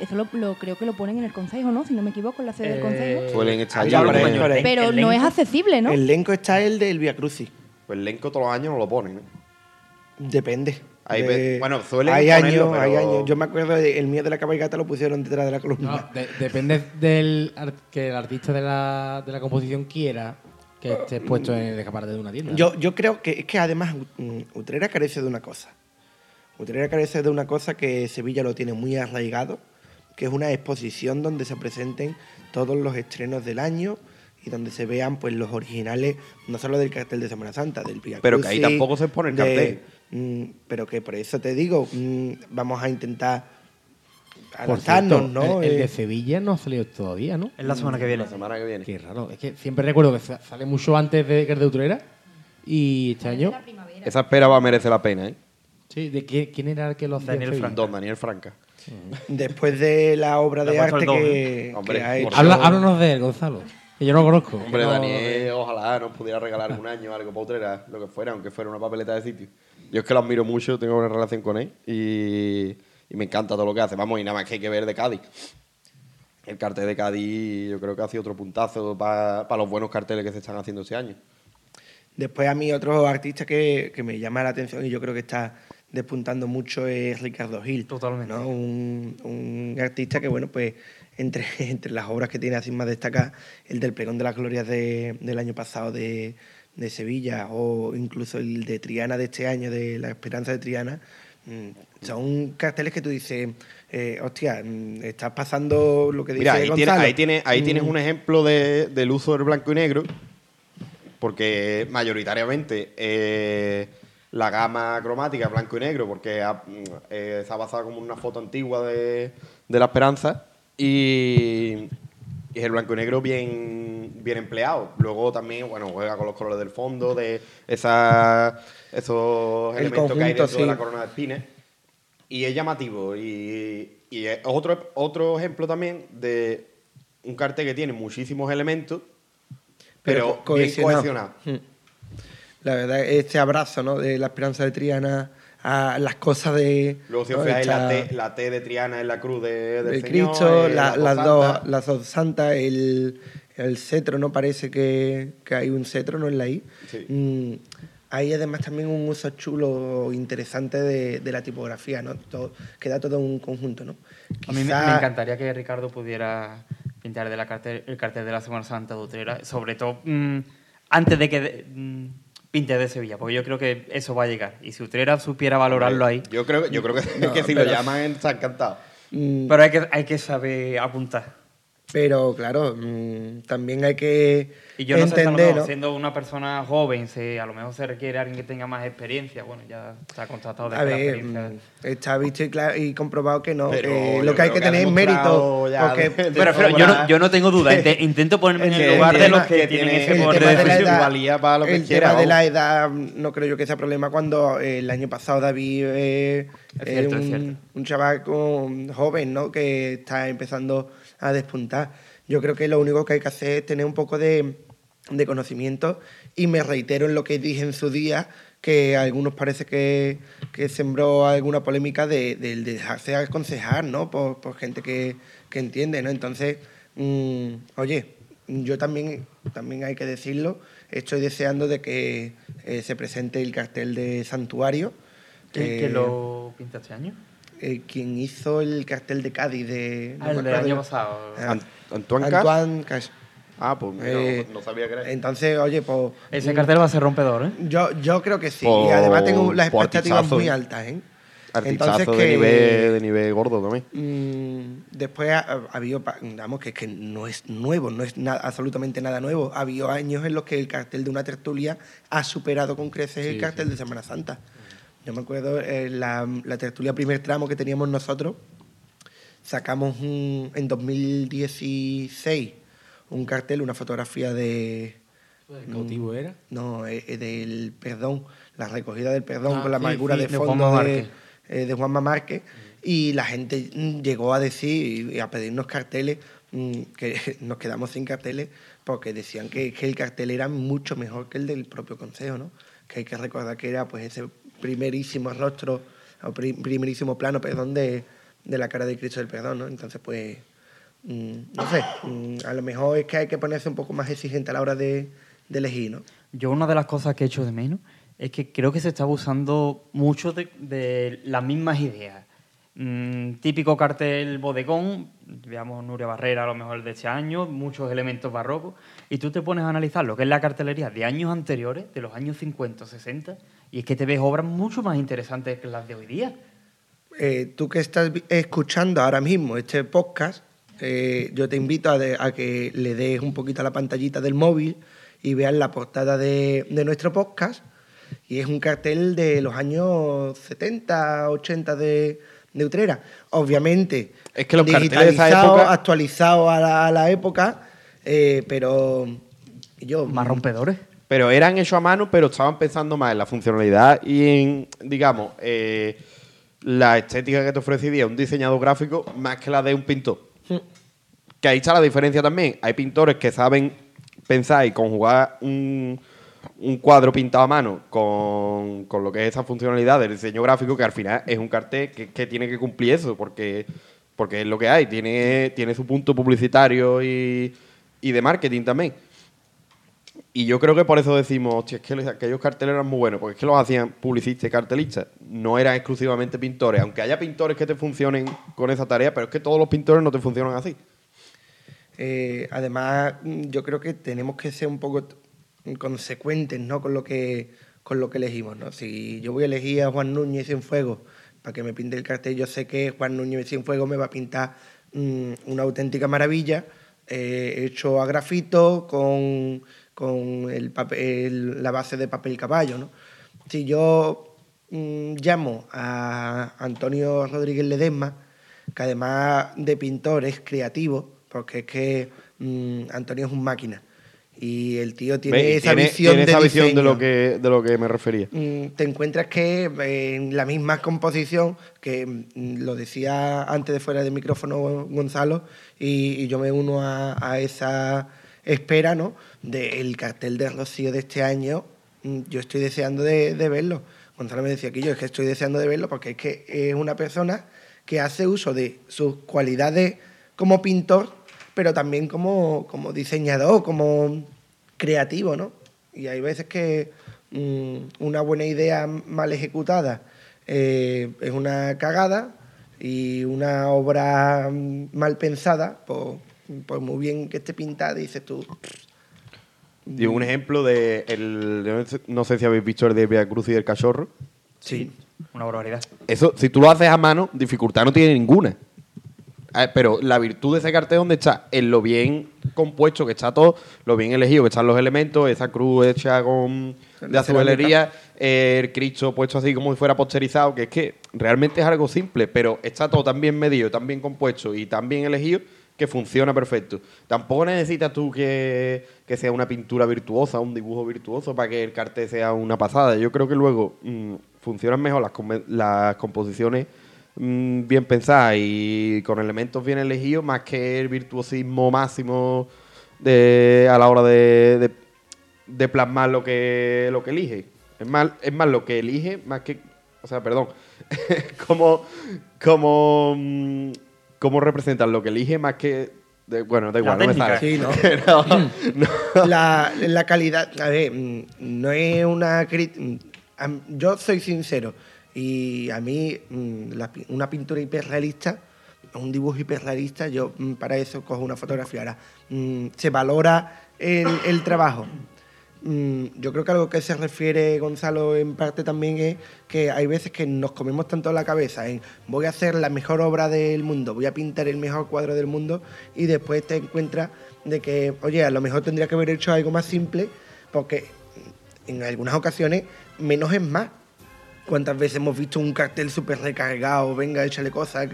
Eso lo, lo- creo que lo ponen en el consejo, ¿no? Si no me equivoco, en la sede del Eh, consejo. Suelen estar ya. Pero- Pero el no es accesible, ¿no? El elenco está el del Via Crucis. Pues el elenco todos los años no lo ponen. ¿eh? Depende. Hay De- bueno, suelen hay ponerlo, años, hay años. Yo me acuerdo de- el mío de la cabalgata lo pusieron detrás de la columna. No, de- depende del que el artista de la, de la composición quiera que esté puesto en el escaparate de una tienda. Yo, yo creo que es que además mm, Utrera carece de una cosa. Utrera carece de una cosa que Sevilla lo tiene muy arraigado, que es una exposición donde se presenten todos los estrenos del año y donde se vean pues los originales, no solo del cartel de Semana Santa, del Via Pero que ahí tampoco se pone el de- cartel. mm, pero que por eso te digo, mm, vamos a intentar adaptarnos, cierto, ¿no? El, el Eh, de Sevilla no ha salido todavía, ¿no? Es la semana que viene. La semana que viene. Qué raro. Es que siempre recuerdo que sa- sale mucho antes de que el de Utrera. Y este año. Esa espera va a merecer la pena, ¿eh? Sí, ¿de qué- quién era el que lo hacía? Daniel? Franco. Don Daniel Franca. Después de la obra de arte que, Hombre, que ha hecho... Habla- háblanos de él, Gonzalo. Que yo no lo conozco. Hombre, No- Daniel, ojalá nos pudiera regalar algún año algo para Utrera, lo que fuera, aunque fuera una papeleta de sitio. Yo es que lo admiro mucho, tengo una relación con él y, y me encanta todo lo que hace. Vamos, y nada más que hay que ver de Cádiz. El cartel de Cádiz yo creo que ha sido otro puntazo para los buenos carteles que se están haciendo este año. Después a mí otro artista que, que me llama la atención y yo creo que está despuntando mucho es Ricardo Gil. Totalmente. ¿no? Un, un artista que, bueno, pues entre, [laughs] entre las obras que tiene así más destacadas, el del Pregón de las Glorias de- del año pasado de, de Sevilla o incluso el de Triana de este año, de La Esperanza de Triana, mm, son carteles que tú dices, eh, hostia, mm, estás pasando lo que dice Mira, ahí, tiene- Gonzalo. ahí, tiene- ahí tienes Mm, un ejemplo de- del uso del blanco y negro porque mayoritariamente eh, la gama cromática blanco y negro, porque ha- mm, eh, está basada como en una foto antigua de, de la esperanza y, y es el blanco y negro bien, bien empleado. Luego también, bueno, juega con los colores del fondo, de esa, esos El elementos que hay dentro de la corona de espines. Y es llamativo. Y, y es otro, otro ejemplo también de un cartel que tiene muchísimos elementos, pero, co- bien cohesionado. cohesionado. Mm. La verdad, este abrazo ¿no? de la esperanza de Triana a las cosas de. Luego si ¿no? os fijáis, la T, la T de Triana en la cruz de, del Cristo, eh, la- la las, dos, las dos santas, el, el cetro, ¿no? Parece que, que hay un cetro, ¿no? En la I. Sí. Mm, hay además también un uso chulo, interesante de, de la tipografía, ¿no? Todo- queda todo un conjunto, ¿no? A mí me, encantaría que Ricardo pudiera pintar de la cartel, el cartel de la Semana Santa de Utrera, sobre todo mm, antes de que de- mm, pinte de Sevilla, porque yo creo que eso va a llegar. Y si Utrera supiera valorarlo ahí, Yo creo, yo creo que, No, [laughs] que si pero- lo llaman está encantado. Pero hay que, hay que saber apuntar. Pero claro, mm, también hay que Y yo no sé, si a lo entender, mejor, ¿no? siendo una persona joven, se, a lo mejor se requiere alguien que tenga más experiencia. Bueno, ya está constatado de A ver, experiencia... mm, está visto y, cla- y comprobado que no, Pero lo que hay que tener es mérito. ya Porque de- de Pero, pero yo, no, yo no tengo duda, [laughs] inte- intento ponerme en El lugar de los que que tienen tiene- ese poder de decisión. para lo que el quiera, tema de la edad no creo yo que sea problema cuando eh, el año pasado David eh, Es es un, cierto. un chaval con- joven ¿no? que está empezando a despuntar. Yo creo que lo único que hay que hacer es tener un poco de, de conocimiento y me reitero en lo que dije en su día que a algunos parece que, que sembró alguna polémica de, de- de dejarse aconsejar ¿no? por, por gente que, que entiende. ¿no? Entonces, mm, oye, yo también, también hay que decirlo, estoy deseando de que eh, se presente el cartel de Santuario. ¿Quién eh, que lo pinta este año? Eh, quien hizo el cartel de Cádiz de... no Ah, el del acuerdo año pasado. Ah, Ant- Antoine Cash. Antoine Cash. Ah, pues mira, Eh, no, no sabía que era. Entonces, oye, pues... Ese cartel va a ser rompedor, ¿eh? Yo, yo creo que sí. Por- y además tengo las expectativas muy ¿eh? altas, ¿eh? Artistazo de, nivel, de nivel gordo también. Mm, después ha, ha habido, vamos, que es que no es nuevo, no es absolutamente nada nuevo. Ha habido años en los que el cartel de una tertulia ha superado con creces el cartel de Semana Santa. Yo me acuerdo, eh, la, la tertulia primer tramo que teníamos nosotros, sacamos un- en 2016 un cartel, una fotografía de... ¿El cautivo era? No, eh, eh, del perdón, la recogida del perdón Ah, con la amargura sí, de de fondo de, eh, de Juanma Márquez. Y la gente mm, llegó a decir y a pedirnos carteles, mm, que [laughs] nos quedamos sin carteles, porque decían que, que el cartel era mucho mejor que el del propio consejo, ¿no? Que hay que recordar que era pues ese primerísimo rostro, o pri- primerísimo plano, perdón, de, de la cara de Cristo del perdón, ¿no? Entonces, pues, mm, no sé, mm, a lo mejor es que hay que ponerse un poco más exigente a la hora de, elegir, ¿no? Yo una de las cosas que he hecho de menos es que creo que se está abusando mucho de, de las mismas ideas. Mm, típico cartel bodegón, veamos Nuria Barrera a lo mejor de este año, muchos elementos barrocos, y tú te pones a analizar lo que es la cartelería de años anteriores, de los años 50 o 60, y es que te ves obras mucho más interesantes que las de hoy día. eh, tú que estás escuchando ahora mismo este podcast, eh, yo te invito a, de- a que le des un poquito a la pantallita del móvil y veas la portada de, de nuestro podcast. Y es un cartel de los años 70, 80 de, de Utrera. Obviamente, Es que los carteles de esa digitalizado, época- actualizado a la, a la época, eh, pero yo... Más rompedores. Pero eran hechos a mano, pero estaban pensando más en la funcionalidad y en, digamos, eh, la estética que te ofrecería un diseñador gráfico más que la de un pintor. Que ahí está la diferencia también. Hay pintores que saben pensar y conjugar un, un cuadro pintado a mano con, con lo que es esa funcionalidad del diseño gráfico, que al final es un cartel que, que tiene que cumplir eso, porque, porque es lo que hay. Tiene, tiene su punto publicitario y, y de marketing también. Y yo creo que por eso decimos, hostia, es que los- aquellos carteles eran muy buenos, porque es que los hacían publicistas y cartelistas, no eran exclusivamente pintores, aunque haya pintores que te funcionen con esa tarea, pero es que todos los pintores no te funcionan así. Eh, además, mm, yo creo que tenemos que ser un poco consecuentes ¿no? con, lo que, con lo que elegimos. ¿no? Si yo voy a elegir a Juan Núñez Cienfuegos para que me pinte el cartel, yo sé que Juan Núñez Cienfuegos me va a pintar mm, una auténtica maravilla, eh, hecho a grafito, con, con el papel, la base de papel caballo. ¿no? Si yo mm, llamo a Antonio Rodríguez Ledesma, que además de pintor es creativo, porque es que mm, Antonio es un máquina. Y el tío tiene esa Tiene- visión tiene de esa visión de diseño lo que de lo que me refería. mm, te encuentras que en la misma composición, que lo decía antes de fuera del micrófono Gonzalo, y, y yo me uno a, a esa espera, ¿no? Del cartel de Rocío de este año, mm, yo estoy deseando de, verlo. Gonzalo me decía que yo es que estoy deseando de verlo porque es que es una persona que hace uso de sus cualidades como pintor, pero también como, como diseñador, como creativo, ¿no? Y hay veces que mm, una buena idea mal ejecutada eh, es una cagada y una obra mm, mal pensada, pues, pues muy bien que esté pintada, dices tú. Y un ejemplo de el, no sé- si habéis visto el de Via Cruz y del cachorro. Sí. Una barbaridad. Eso, si tú lo haces a mano, dificultad no tiene ninguna. Eh, pero la virtud de ese cartel donde está en lo bien compuesto que está todo, lo bien elegido que están los elementos, esa cruz hecha con de azulería, el Cristo puesto así como si fuera posterizado, que es que realmente es algo simple, pero está todo tan bien medido, tan bien compuesto y tan bien elegido que funciona perfecto. Tampoco necesitas tú que, que sea una pintura virtuosa, un dibujo virtuoso para que el cartel sea una pasada. Yo creo que luego mm, funcionan mejor las, composiciones mm, bien pensadas y con elementos bien elegidos más que el virtuosismo máximo de, a la hora de, de- de plasmar lo que, lo que elige. Es más, es más lo que elige más que... O sea, perdón. [laughs] como... como mm, cómo representan lo que elige más que... de- bueno, da La igual, no me sale. Sí, [laughs] ¿no? Pero, no. la, la calidad, a ver, mm, no es una crítica. Yo soy sincero y a mí mm, la una pintura hiperrealista, un dibujo hiperrealista, yo mm, para eso cojo una fotografía. Ahora, mm, se valora el, el trabajo. Mm, Yo creo que algo que se refiere Gonzalo en parte también es que hay veces que nos comemos tanto la cabeza en voy a hacer la mejor obra del mundo, voy a pintar el mejor cuadro del mundo y después te encuentras de que, oye, a lo mejor tendría que haber hecho algo más simple porque en algunas ocasiones menos es más. ¿Cuántas veces hemos visto un cartel súper recargado? Venga, échale cosas.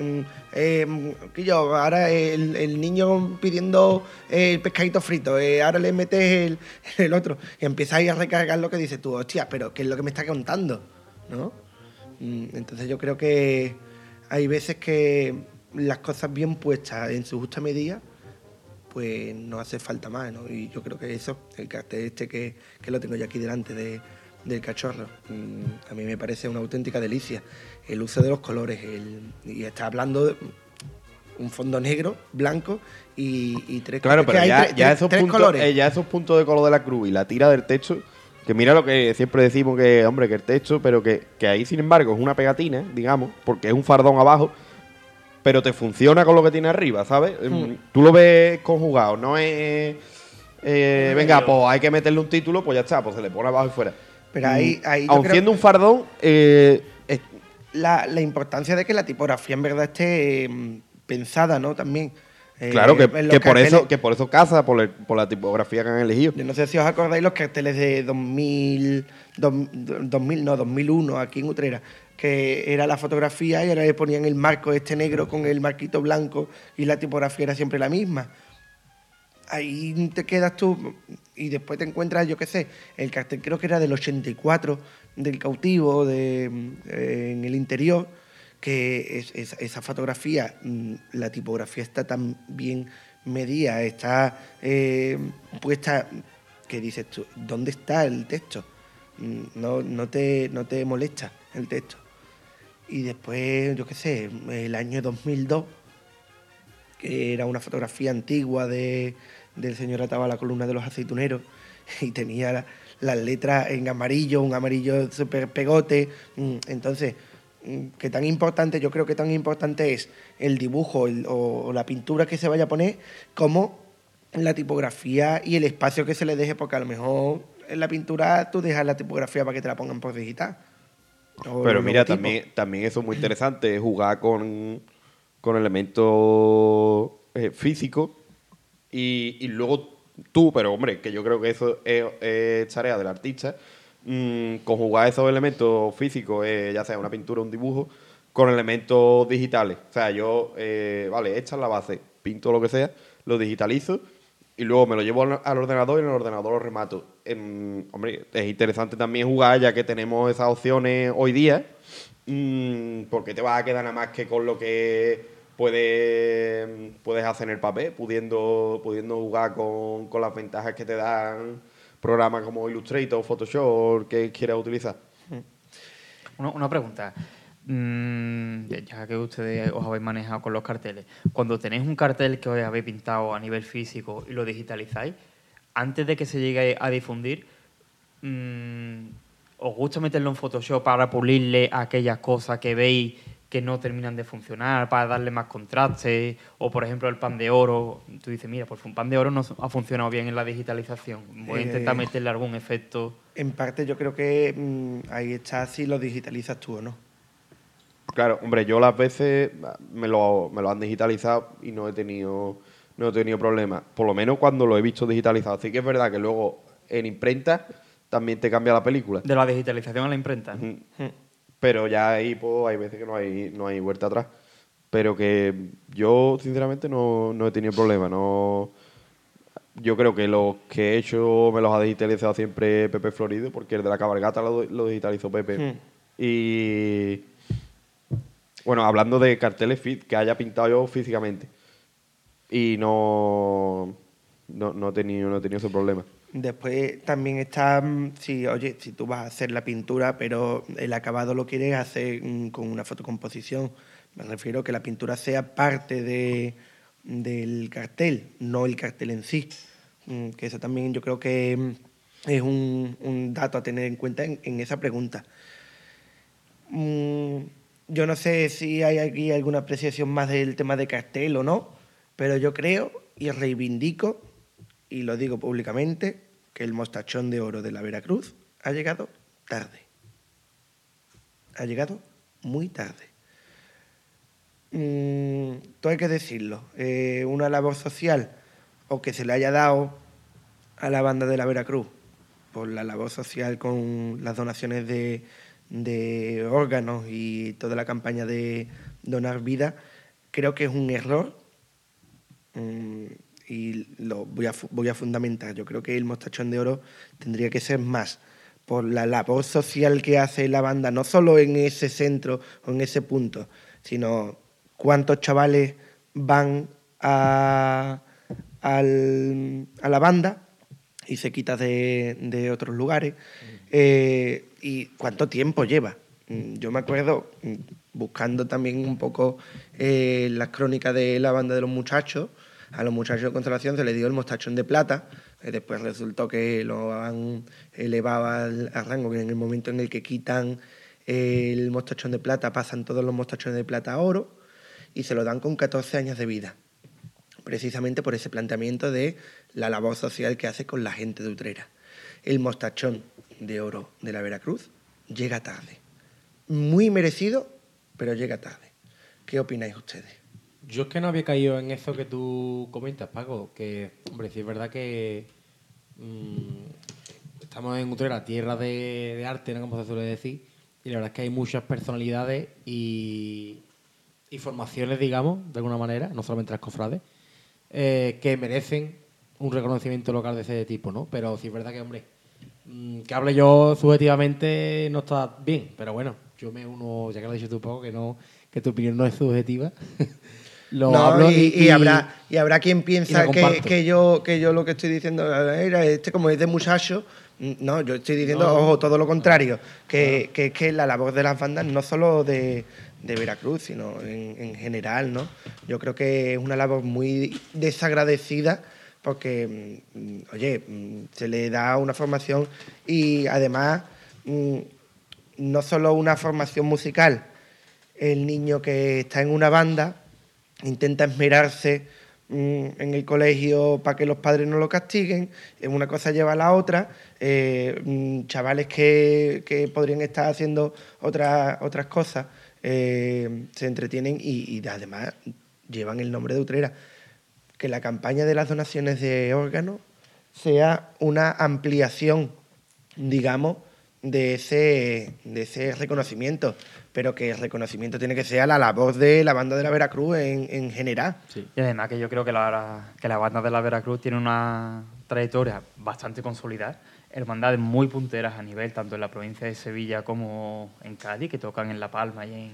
Eh, yo, ahora el, niño pidiendo eh, el pescadito frito, eh, ahora le metes el, el otro. Y empiezas ahí a recargar lo que dices tú, hostia, pero ¿qué es lo que me está contando? ¿No? Mm, Entonces yo creo que hay veces que las cosas bien puestas en su justa medida, pues no hace falta más, ¿no? Y yo creo que eso, el cartel este que, que lo tengo yo aquí delante de, del cachorro, mm, a mí me parece una auténtica delicia. El uso de los colores, el, y está hablando de un fondo negro, blanco y, y tres Claro, pero ya, tres- ya esos tres puntos, colores. eh, ya esos puntos de color de la cruz y la tira del techo, que mira lo que siempre decimos que, hombre, que el techo, pero que, que ahí, sin embargo, es una pegatina, digamos, porque es un fardón abajo, pero te funciona con lo que tiene arriba, ¿sabes? Em, Tú lo ves conjugado, no es... eh, venga, pues hay que meterle un título, pues ya está, pues se le pone abajo y fuera. Pero ahí- Mm, ahí aun siendo un fardón, eh, es- la, la importancia de que la tipografía en verdad esté mm, pensada, ¿no? También. Eh, claro que, que por eso, que por eso casa, por, el- por la tipografía que han elegido. Yo no sé si os acordáis los carteles de 2000, dos- 2000 no, 2001 aquí en Utrera, que era la fotografía y ahora le ponían el marco este negro con el marquito blanco y la tipografía era siempre la misma. Ahí te quedas tú y después te encuentras, yo qué sé, el cartel creo que era del 84, del cautivo, eh, en el interior, que es- es- esa fotografía, mm, la tipografía está tan bien medida, está eh, puesta, que dices tú, ¿dónde está el texto? Mm, No, no, te, no te molesta el texto. Y después, yo qué sé, el año 2002, que era una fotografía antigua de, del señor ataba la columna de los aceituneros y tenía la- las letras en amarillo, un amarillo súper pegote. Mm, Entonces, mm, que tan importante, yo creo que tan importante es el dibujo el- o, o la pintura que se vaya a poner como la tipografía y el espacio que se le deje, porque a lo mejor en la pintura tú dejas la tipografía para que te la pongan por digital. Pero mira, también, también eso es muy interesante, jugar con, con elementos eh, físicos y, luego tú, pero hombre, que yo creo que eso es, tarea del artista, mm, conjugar esos elementos físicos, eh, ya sea una pintura o un dibujo, con elementos digitales. O sea, yo, eh, vale, esta es la base, pinto lo que sea, lo digitalizo y luego me lo llevo al, al ordenador y en el ordenador lo remato. Em, hombre, es interesante también jugar ya que tenemos esas opciones hoy día, mm, porque te vas a quedar nada más que con lo que puedes, puedes hacer el papel, pudiendo, pudiendo jugar con, con las ventajas que te dan programas como Illustrator, Photoshop, que quieras utilizar. Una, una pregunta. Mm, ya- ya que ustedes os habéis manejado con los carteles, cuando tenéis un cartel que os habéis pintado a nivel físico y lo digitalizáis, antes de que se llegue a difundir, mm, ¿os gusta meterlo en Photoshop para pulirle aquellas cosas que veis que no terminan de funcionar, para darle más contraste? O, por ejemplo, el pan de oro, tú dices, mira, pues un pan de oro no ha funcionado bien en la digitalización, voy a intentar Eh, meterle algún efecto. En parte yo creo que mm, ahí está si lo digitalizas tú o no. Claro, hombre, yo las veces me lo, me lo han digitalizado y no he tenido no he tenido problemas. Por lo menos cuando lo he visto digitalizado. Sí que es verdad que luego en imprenta también te cambia la película. De la digitalización a la imprenta. Ujú. Pero ya ahí pues, hay veces que no hay, no hay vuelta atrás. Pero que yo, sinceramente, no, no he tenido problema. No, yo creo que los que he hecho me los ha digitalizado siempre Pepe Florido, porque el de la cabalgata lo, lo digitalizó Pepe. Hmm. Y bueno, hablando de carteles fit, que haya pintado yo físicamente. Y no, no, no he tenido, no he tenido ese problema. Después también está, mm, si, oye, si tú vas a hacer la pintura, pero el acabado lo quieres hacer mm, con una fotocomposición. Me refiero a que la pintura sea parte de, del cartel, no el cartel en sí. Mm, Que eso también yo creo que es un, dato a tener en cuenta en, en esa pregunta. Yo no sé si hay aquí alguna apreciación más del tema de cartel o no, pero yo creo y reivindico, y lo digo públicamente, que el mostachón de oro de la Veracruz ha llegado tarde. Ha llegado muy tarde. Mm, todo hay que decirlo. eh, una labor social o que se le haya dado a la banda de la Veracruz por la labor social con las donaciones de, órganos y toda la campaña de donar vida, creo que es un error mm, y lo voy a, voy a fundamentar. Yo creo que el Mostachón de Oro tendría que ser más por la labor social que hace la banda, no solo en ese centro o en ese punto, sino cuántos chavales van a, al- a la banda y se quita de, de otros lugares. Eh, ¿Y cuánto tiempo lleva? Mm, Yo me acuerdo, mm, buscando también un poco eh, las crónicas de la banda de los muchachos, a los muchachos de Constelación se les dio el mostachón de plata, eh, después resultó que lo han elevado al, al rango, que en el momento en el que quitan el mostachón de plata pasan todos los mostachones de plata a oro y se lo dan con 14 años de vida precisamente por ese planteamiento de la labor social que hace con la gente de Utrera. El mostachón de oro de la Veracruz llega tarde. Muy merecido, pero llega tarde. ¿Qué opináis ustedes? Yo es que no había caído en eso que tú comentas, Paco, que, hombre, sí es verdad que mm, estamos en Utrera, tierra de, arte, ¿no? como se suele decir, y la verdad es que hay muchas personalidades y, y formaciones, digamos, de alguna manera, no solamente las cofrades, eh, que merecen un reconocimiento local de ese tipo, ¿no? Pero sí es verdad que, hombre, mm, que hable yo subjetivamente no está bien, pero bueno, yo me uno, ya que lo has dicho tú, Paco, que, no, que tu opinión no es subjetiva. [laughs] lo No, hablo y, y habrá, y habrá quien piensa que, que yo, que yo lo que estoy diciendo era este como es de muchacho. No, yo estoy diciendo, No. ojo, todo lo contrario, que, que es que la labor de las bandas no solo de, de Veracruz, sino en, en general, ¿no? Yo creo que es una labor muy desagradecida porque, mm, oye, mm, se le da una formación y además mm, no solo una formación musical, el niño que está en una banda intenta esmerarse mm, en el colegio para que los padres no lo castiguen, una cosa lleva a la otra, eh, mm, chavales que, que podrían estar haciendo otras otras cosas eh, se entretienen y, y además llevan el nombre de Utrera. Que la campaña de las donaciones de órganos sea una ampliación, digamos, de ese, de ese reconocimiento, pero que el reconocimiento tiene que ser a la labor de la banda de la Veracruz en, en general. Y además que yo creo que la, que la banda de la Veracruz tiene una trayectoria bastante consolidada, hermandades muy punteras a nivel tanto en la provincia de Sevilla como en Cádiz, que tocan en La Palma y en,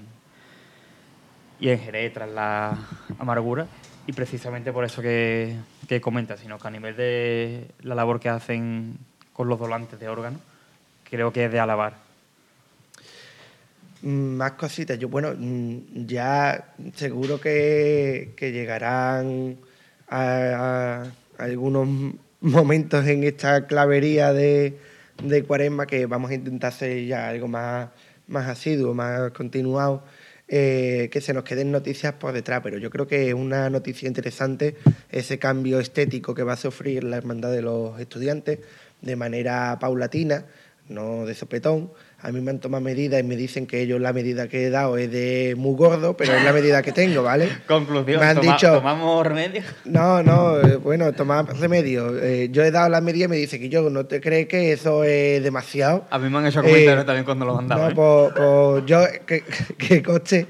y en Jerez tras la amargura. Y precisamente por eso que, que comenta, sino que a nivel de la labor que hacen con los volantes de órgano, creo que es de alabar. Mm, Más cositas. Yo, bueno, mm, ya seguro que, que llegarán a, algunos momentos en esta clavería de, de cuaresma que vamos a intentar hacer ya algo más, más asiduo, más continuado, eh, que se nos queden noticias por detrás. Pero yo creo que es una noticia interesante ese cambio estético que va a sufrir la Hermandad de los Estudiantes de manera paulatina, no de sopetón. A mí me han tomado medidas y me dicen que ellos la medida que he dado es de muy gordo, pero es la medida que tengo, ¿vale? [laughs] Conclusión, Me han toma- dicho- tomamos remedio. No, no, eh, bueno, tomar remedio. Eh, yo he dado la medida y me dice que yo no te crees que eso es demasiado. A mí me han hecho Eh, comentarios también cuando lo mandaba. No, ¿eh? pues, pues yo, que, que coste,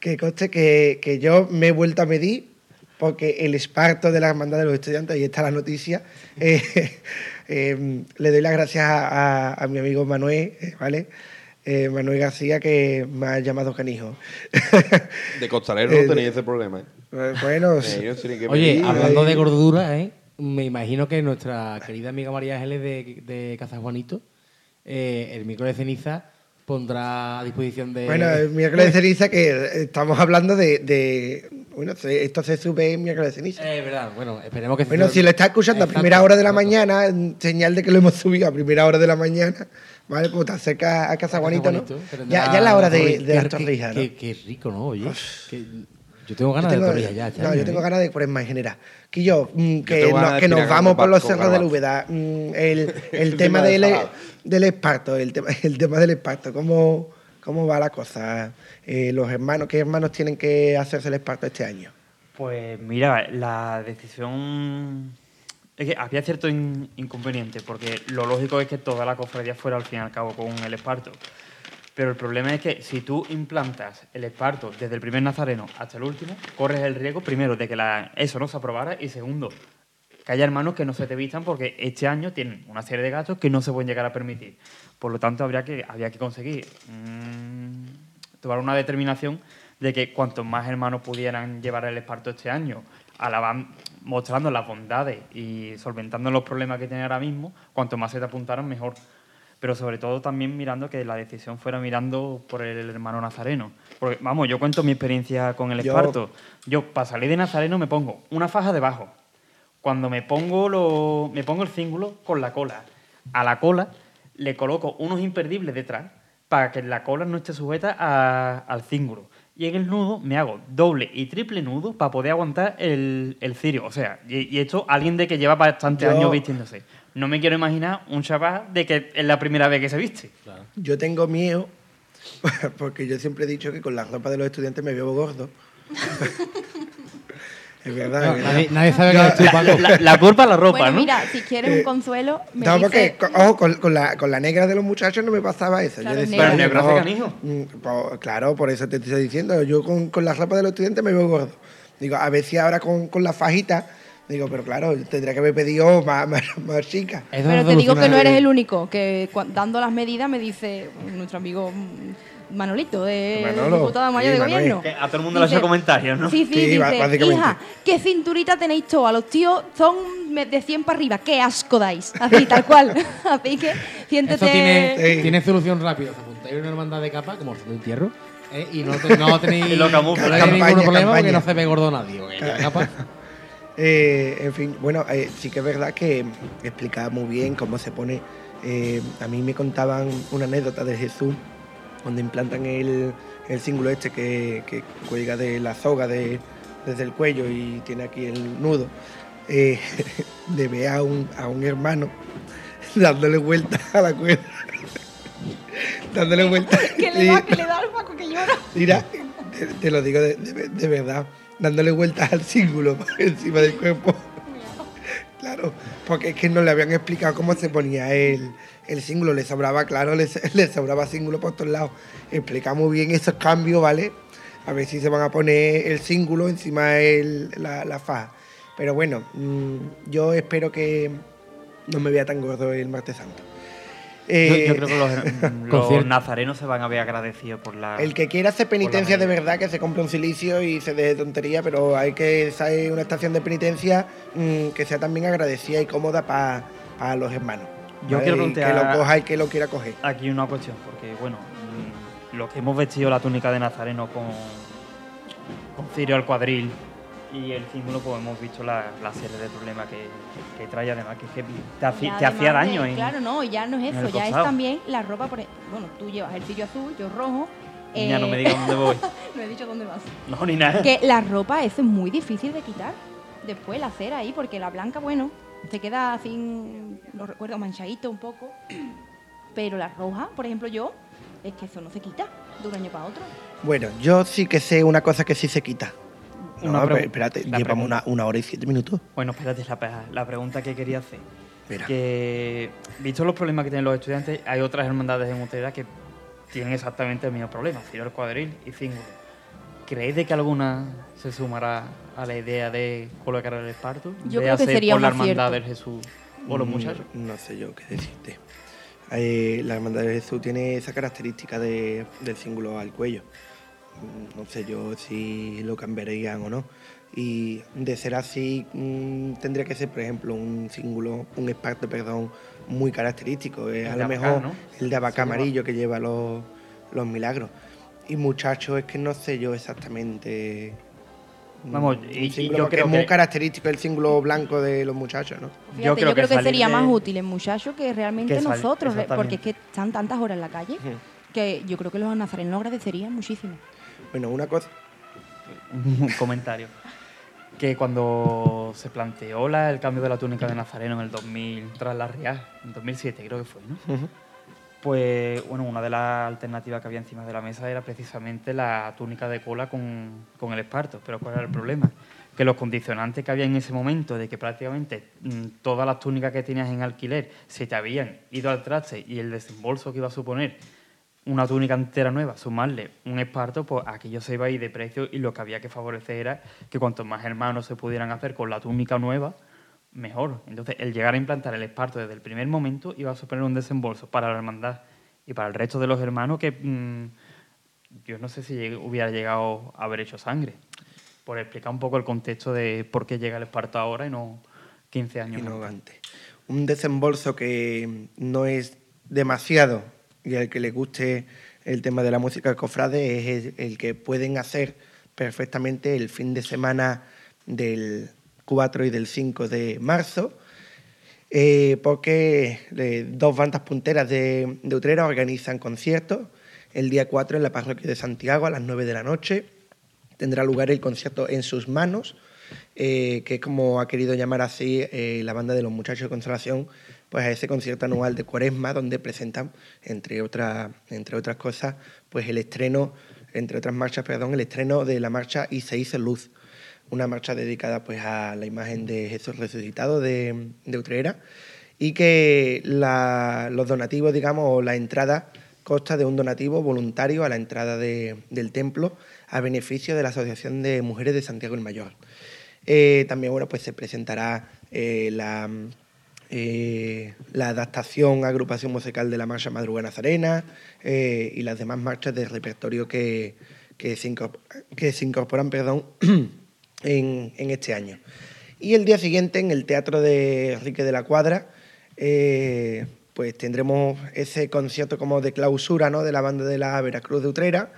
que, coste que, que yo me he vuelto a medir porque el esparto de la hermandad de los estudiantes, ahí está la noticia, eh, eh, le doy las gracias a, a- a mi amigo Manuel, eh, ¿vale? Eh, Manuel García, que me ha llamado canijo. [laughs] De costalero Eh, no tenéis ese problema. ¿eh? Eh, bueno, [laughs] Eh, que Oye, hablando de gordura, ¿eh? me imagino que nuestra querida amiga María Ángeles de, de Casa Juanito, eh, el micro de ceniza pondrá a disposición de... Bueno, el miércoles de ceniza que estamos hablando de, de- bueno, esto se sube en miércoles de ceniza. Eh, verdad, bueno, esperemos que... Bueno, si lo está escuchando a primera hora de la mañana, señal de que lo hemos subido a primera hora de la mañana, ¿vale? Pues te acercas a Casa Juanito, ¿no? Ya, es la hora de, de qué- las qué- torrijas, ¿no? Qué, qué rico, ¿no? Oye, yo tengo Yo ganas tengo, de torrijas ya. este no, año, yo tengo ¿eh? ganas de cuaresma en general. Quillo, mm, que, ganas no- de que nos vamos por los cerros de la. Úbeda. Mm, El, [laughs] el El tema tema de del, del esparto, el tema, [laughs] el tema del esparto, ¿cómo, cómo va la cosa? Eh, los hermanos, ¿qué hermanos tienen que hacerse el esparto este año? Pues mira, la decisión... Es que había cierto in- inconveniente, porque lo lógico es que toda la cofradía fuera al fin y al cabo con el esparto. Pero el problema es que si tú implantas el esparto desde el primer nazareno hasta el último, corres el riesgo, primero, de que la- eso no se aprobara y segundo, que haya hermanos que no se te vistan porque este año tienen una serie de gastos que no se pueden llegar a permitir. Por lo tanto, habría que, habría que conseguir mm, tomar una determinación de que cuantos más hermanos pudieran llevar el esparto este año, alaban- mostrando las bondades y solventando los problemas que tienen ahora mismo, cuanto más se te apuntaran, mejor. Pero sobre todo también mirando que la decisión fuera mirando por el hermano nazareno. Porque, vamos, yo cuento mi experiencia con el esparto. Yo, para salir de nazareno, me pongo una faja debajo. Cuando me pongo, lo, me pongo el cíngulo con la cola. A la cola le coloco unos imperdibles detrás para que la cola no esté sujeta a- al cíngulo. Y en el nudo me hago doble y triple nudo para poder aguantar el, el cirio. O sea, y, y esto alguien de que lleva bastantes Yo- años vistiéndose. No me quiero imaginar un chaval de que es la primera vez que se viste. Yo tengo miedo, [laughs] porque yo siempre he dicho que con la ropa de los estudiantes me veo gordo. [laughs] es verdad. No, es verdad. nadie, nadie sabe que Paco. La, la culpa es la ropa, bueno, ¿no? mira, si quieres un consuelo, me No, porque, dice- ojo, con, con la, con la negra de los muchachos no me pasaba eso. Claro, yo decía, negra. Pero no, hace canijo. mm, pues, claro, por eso te estoy diciendo. Yo con, con la ropa de los estudiantes me veo gordo. Digo, a ver si ahora con, con la fajita. Digo, pero claro, tendría que haber pedido más, más, más chica. Eso Pero te digo que no eres el único, que cua- dando las medidas me dice nuestro amigo Manolito, de Manolo, diputado mayor sí, de Manuel. gobierno. Que a todo el mundo le ha hecho comentarios, ¿no? Sí, sí, Sí, dice, hija, ¿qué cinturita tenéis todos? A los tíos son de 100 para arriba, qué asco dais. Así, tal cual. [laughs] Así que siéntete... Eso tiene, Sí. tiene solución rápida. Os apuntáis una hermandad de capa, como el de entierro, ¿eh? y no, te- no [laughs] tenéis, Y lo camufla. no tenéis Campaña, ningún problema porque campaña. no se ve gordo nadie. porque [laughs] capa- Eh, en fin, bueno, eh, sí que es verdad que explicaba muy bien cómo se pone. eh, a mí me contaban una anécdota de Jesús, donde implantan el, el cíngulo este que, que cuelga de la soga de- desde el cuello y tiene aquí el nudo. [laughs] de ver a un, a un hermano [laughs] dándole vuelta a la cuerda. [laughs] dándole vuelta. que le da, que le da al Paco que llora. Mira, te, te lo digo de, de- de verdad, dándole vueltas al círculo [laughs] encima del cuerpo. Claro, porque es que no le habían explicado cómo se ponía el, el símbolo, le sobraba, claro, le, [laughs] le sobraba símbolo por todos lados. Explicamos bien esos cambios, ¿vale? A ver si se van a poner el símbolo encima de la, la faja. Pero bueno, mm, yo espero que no me vea tan gordo el martes santo. Yo, Eh, yo creo que los, [laughs] los Concierto. nazarenos se van a ver agradecidos por la. El que quiera hacer penitencia de verdad, que se compre un silicio y se deje de tontería, pero hay que saber una estación de penitencia mm, que sea también agradecida y cómoda para los hermanos. Yo ¿vale? quiero Y Que lo coja y que lo quiera coger. Aquí una cuestión, porque bueno, mm, lo que hemos vestido la túnica de Nazareno con, con cirio al cuadril y el símbolo, pues hemos visto la, la serie de problemas que, que, que trae además, que, te, hacía daño. de- en- Claro, no, ya no es eso, ya es también la ropa. Por, e- bueno, tú llevas el cillo azul, yo rojo. Ya no eh, me digas dónde voy. [laughs] no he dicho dónde vas. No, ni nada. Que la ropa eso es muy difícil de quitar. Después la cera ahí, porque la blanca, bueno, se queda así, no recuerdo, manchadito un poco. [clears throat] Pero la roja, por ejemplo, yo, es que eso no se quita de un año para otro. Bueno, yo sí que sé una cosa que sí se quita. No, Una pero espérate, la llevamos una, una hora y siete minutos. Bueno, espérate, la, la pregunta que quería hacer. Mira. Que, visto los problemas que tienen los estudiantes, hay otras hermandades en Utrera que tienen exactamente el mismo problema, Ciro el cuadril y Cíngulo. ¿Creéis de que alguna se sumará a la idea de colocar el esparto? Yo de creo que sería por la hermandad acierto. del Jesús o los Mm, muchachos? No sé yo qué decirte. Eh, la hermandad de Jesús tiene esa característica de, del símbolo al cuello. Mm, No sé yo si lo cambiarían o no. Y de ser así, mm, tendría que ser, por ejemplo, un símbolo, un esparto, perdón, muy característico. Eh, El a lo Abacá, mejor ¿no? el de abaca Se llama. amarillo que lleva los, los milagros. Y muchachos, es que no sé yo exactamente. mm, Vamos, un y- y yo creo es muy que- característico el símbolo blanco de los muchachos, ¿no? Fíjate, yo creo, que, sería de- más útil en muchachos que realmente Que nosotros, re- porque es que están tantas horas en la calle que yo creo que los nazarenos lo agradecerían muchísimo. Bueno, una cosa. un [laughs] comentario. Que cuando se planteó la- el cambio de la túnica de Nazareno en el 2000, tras la Real, en 2007 creo que fue, ¿no? Pues, bueno, una de las alternativas que había encima de la mesa era precisamente la túnica de cola con, con el esparto. Pero ¿cuál era el problema? Que los condicionantes que había en ese momento, de que prácticamente mm, todas las túnicas que tenías en alquiler se te habían ido al traste y el desembolso que iba a suponer una túnica entera nueva, sumarle un esparto, pues aquello se iba a ir de precio y lo que había que favorecer era que cuantos más hermanos se pudieran hacer con la túnica nueva, mejor. Entonces, el llegar a implantar el esparto desde el primer momento iba a suponer un desembolso para la hermandad y para el resto de los hermanos que mm, yo no sé si lleg- hubiera llegado a haber hecho sangre. Por explicar un poco el contexto de por qué llega el esparto ahora y no 15 años y no antes. antes. Un desembolso que no es demasiado y al que le guste el tema de la música cofrade es el, que pueden hacer perfectamente el fin de semana del 4 y del 5 de marzo, eh, porque eh, dos bandas punteras de, de Utrera organizan conciertos. El día 4 en la parroquia de Santiago a las 9 de la noche tendrá lugar el concierto En sus manos, eh, que es como ha querido llamar así la banda de los muchachos de Consolación, pues a ese concierto anual de Cuaresma, donde presentan, entre, otras entre otras cosas, pues el estreno, entre otras marchas, perdón, el estreno de la marcha Y se luz, una marcha dedicada pues a la imagen de Jesús resucitado de, de Utrera, y que los donativos, digamos, o la entrada consta de un donativo voluntario a la entrada de- del templo a beneficio de la Asociación de Mujeres de Santiago el Mayor. Eh, también bueno, pues se presentará eh, la, eh, la adaptación a agrupación musical de la Marcha Madrugada Nazarena eh, y las demás marchas del repertorio que, que, se, incorpor- que se incorporan perdón, [clears throat] en, en este año. Y el día siguiente, en el Teatro de Enrique de la Cuadra, eh, pues tendremos ese concierto como de clausura ¿no? de la banda de la Veracruz de Utrera.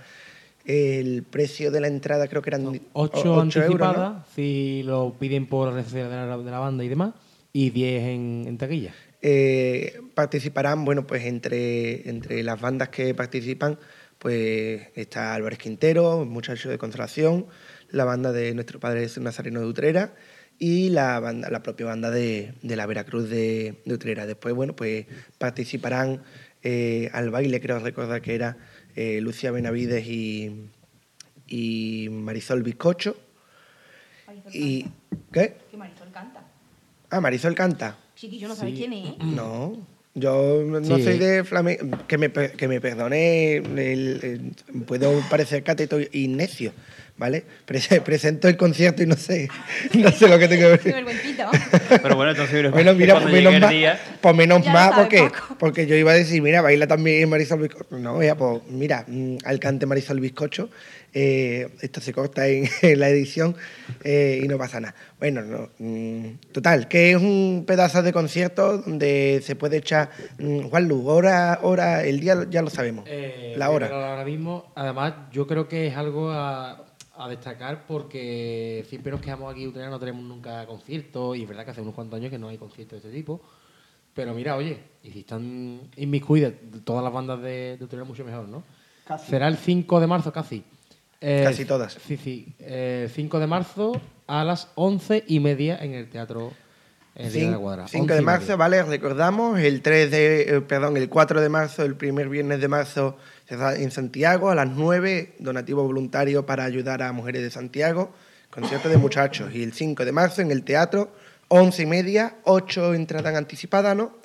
El precio de la entrada creo que eran 8 o- ocho anticipadas, euros, ¿no? si lo piden por redes sociales de la, de la banda y demás, y 10 en, en taquilla. Eh, participarán, bueno, pues entre, entre las bandas que participan, pues está Álvarez Quintero, Muchacho de Consolación, la banda de nuestro padre Nazareno de Utrera y la banda, la propia banda de, de la Veracruz de, de Utrera. Después, bueno, pues participarán eh, al baile, creo recordar que era eh, Lucia Benavides y, y Marisol Bizcocho. Y, ¿Qué? Marisol canta. Ah, Marisol canta. Chiquillo, no sabéis quién es. No, yo no Sí. soy de flamenco. Que me, que me perdone, el- el- puedo parecer cateto y necio, ¿vale? Prese- [laughs] presento el concierto y no sé, [laughs] no sé lo que tengo que ver. [laughs] Pero bueno, entonces mira, Bueno, mira, pues llegue menos más, día, pues menos más porque, Paco. porque yo iba a decir, mira, baila también Marisol Bizcocho. No, ya, pues mira, mm, al cante Marisol Bizcocho, eh, esto se corta en, en la edición eh, y no pasa nada. Bueno, no, mm, total, que es un pedazo de concierto donde se puede echar, mm, Juan Lu, hora, hora, el día ya lo sabemos, Eh, la hora. mirar Ahora mismo, además, yo creo que es algo a, a destacar porque siempre nos quedamos aquí, Utrera, no tenemos nunca conciertos, y es verdad que hace unos cuantos años que no hay conciertos de este tipo. Pero mira, oye, y si están inmiscuidas todas las bandas de, de Utrera, mucho mejor, ¿no? Será el 5 de marzo, casi. Eh, Casi todas. Sí, sí. Eh, 5 de marzo a las 11 y media en el Teatro en el Día de la Cuadra. 5 11 de marzo, media. ¿vale? Recordamos, el 3 de, eh, perdón, el 4 de marzo, el primer viernes de marzo, en Santiago, a las 9, donativo voluntario para ayudar a mujeres de Santiago, concierto de muchachos. Y el 5 de marzo en el teatro, 11 y media, 8 entradas anticipadas, ¿no?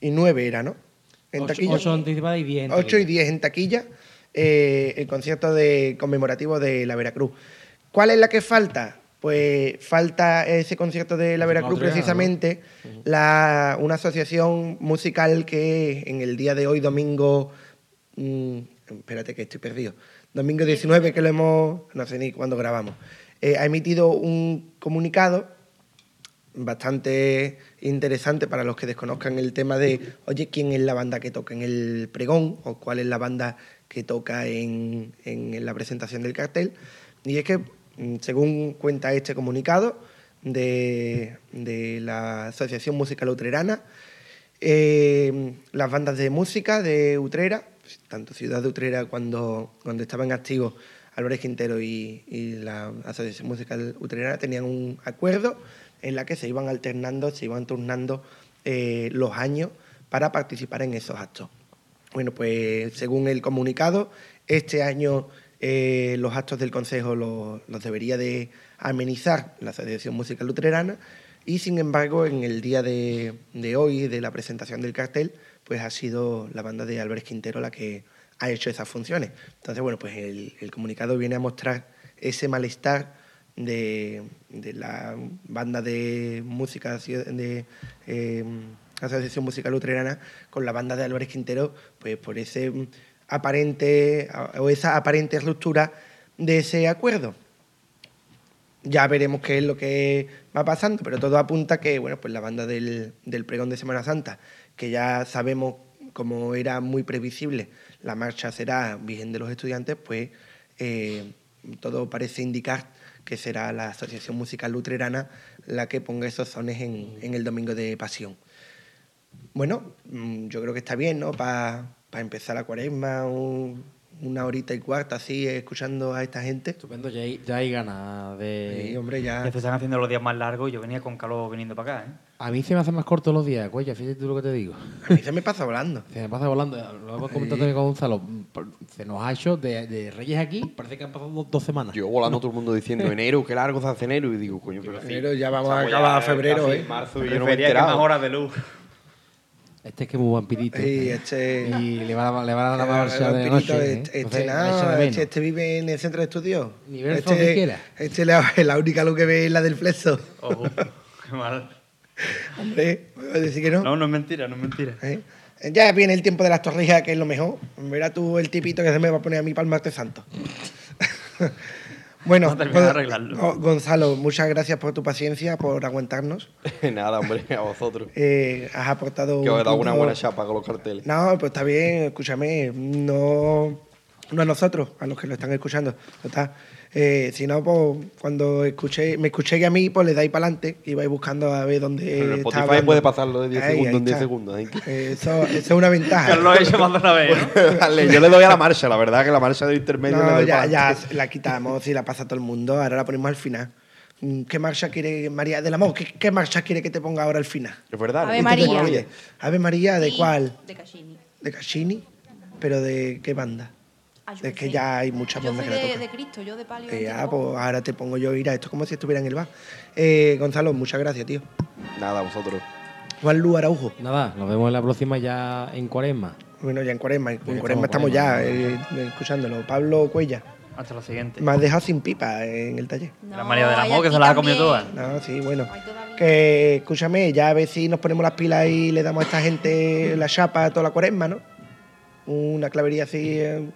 Y 9 era, ¿no? En Ocho- taquilla. ocho anticipadas y 10 en 8 y taquilla. 10 en taquilla, eh, el concierto de conmemorativo de la Veracruz. ¿Cuál es la que falta? Pues falta ese concierto de la Veracruz utrera, ¿no? precisamente, la, una asociación musical que en el día de hoy, domingo, mm, espérate que estoy perdido, domingo 19 que lo hemos, no sé ni cuándo grabamos, eh, ha emitido un comunicado bastante interesante para los que desconozcan el tema de, oye, ¿quién es la banda que toca en el pregón o cuál es la banda que toca en, la presentación del cartel? Y es que, mm, según cuenta este comunicado de, de la Asociación Musical Utrerana, eh, las bandas de música de Utrera, tanto Ciudad de Utrera cuando, cuando estaban activos Álvarez Quintero y, y la Asociación Musical Utrerana tenían un acuerdo en la que se iban alternando, se iban turnando eh, los años para participar en esos actos. Bueno, pues según el comunicado, este año eh, los actos del Consejo los, debería de amenizar la Asociación Musical Luterana y sin embargo en el día de hoy, de la presentación del cartel, pues ha sido la banda de Álvarez Quintero la que ha hecho esas funciones. Entonces, bueno, pues el, comunicado viene a mostrar ese malestar de, la banda de música de eh, Asociación Musical Luterana con la banda de Álvarez Quintero, pues por ese mm, aparente o esa aparente ruptura de ese acuerdo. Ya veremos qué es lo que va pasando, pero todo apunta que, bueno, pues la banda del, del pregón de Semana Santa, que ya sabemos como era muy previsible, la marcha será Virgen de los Estudiantes, pues eh, todo parece indicar que será la Asociación Musical Luterana la que ponga esos sones en, en el Domingo de Pasión. Bueno, mm, yo creo que está bien, ¿no? Para empezar la cuaresma, una horita y cuarto así, escuchando a esta gente. Estupendo, ya hay, ya hay ganas de... Sí, hombre, ya... ya se están haciendo los días más largos y yo venía con calor viniendo para acá, ¿eh? A mí se me hacen más cortos los días, cuella, fíjate tú lo que te digo. A mí se me pasa volando. [laughs] Se me pasa volando, lo hemos comentado también con Gonzalo. Se nos ha hecho de, de Reyes aquí, parece que han pasado dos, dos semanas. Yo volando todo el mundo diciendo enero, qué largo se hace enero. Y digo, coño, pero sí. Enero ya vamos a acabar febrero, ¿eh? Marzo y yo no me he Prefería que más enterado. horas de luz. Este es que es muy vampirito. Sí, este... Y le va a, le va a dar la marcha de noche. ¿eh? Este, Entonces, este menos. este, este vive en el centro de estudios. El este, que quiera. Este la, [laughs] la única luz que ve es la del flexo. Ojo, [laughs] qué mal. Hombre, ¿puedo decir que no? No, no es mentira, no es mentira. ¿Eh? Ya viene el tiempo de las torrijas, que es lo mejor. Verá tú el tipito que se me va a poner a mí para el martes santo. [laughs] bueno, Gonzalo, muchas gracias por tu paciencia, por aguantarnos. [laughs] Nada, hombre, a vosotros. Eh, has aportado Que os he dado una buena chapa con los carteles. No, pues está bien, escúchame, no, no a nosotros, a los que lo están escuchando. Eh, si no, pues cuando escuché, me escuché a mí, pues le dais para adelante y vais buscando a ver dónde. Pero en Spotify hablando. puede pasarlo de 10 Ahí, segundos ahí en 10 está. segundos. ¿eh? Eh, Eso, eso es una ventaja. Que lo he hecho más de una vez, ¿no? [laughs] Dale, yo le doy a la marcha, la verdad que la marcha de intermedio le No, doy ya, ya la quitamos y la pasa todo el mundo. Ahora la ponemos al final. Mm, ¿Qué marcha quiere María del Amor? ¿Qué, qué marcha quiere que te ponga ahora al final? Es verdad. Ave. María. Ave María, ¿de cuál? De Caccini. ¿De Caccini? ¿Pero de qué banda? Ah, Es que sé. ya hay muchas Yo bandas soy que la de, tocan. de Cristo, yo de palio. Eh, ah, pues ahora te pongo yo, Ira. Esto es como si estuviera en el bar. Eh, Gonzalo, muchas gracias, tío. Nada, vosotros. Juan Lu Araujo. Nada, nos vemos en la próxima ya en cuaresma. Bueno, ya en Cuaresma. En Cuaresma estamos ya eh, escuchándolo. Pablo Cuella. Hasta la siguiente. Me has dejado sin pipa en el taller. La María del hay Amor, que se las ha comido todas. No, sí, bueno. Que escúchame, ya a ver si nos ponemos las pilas y le damos a esta gente la chapa toda la cuaresma, ¿no? Una clavería así. eh,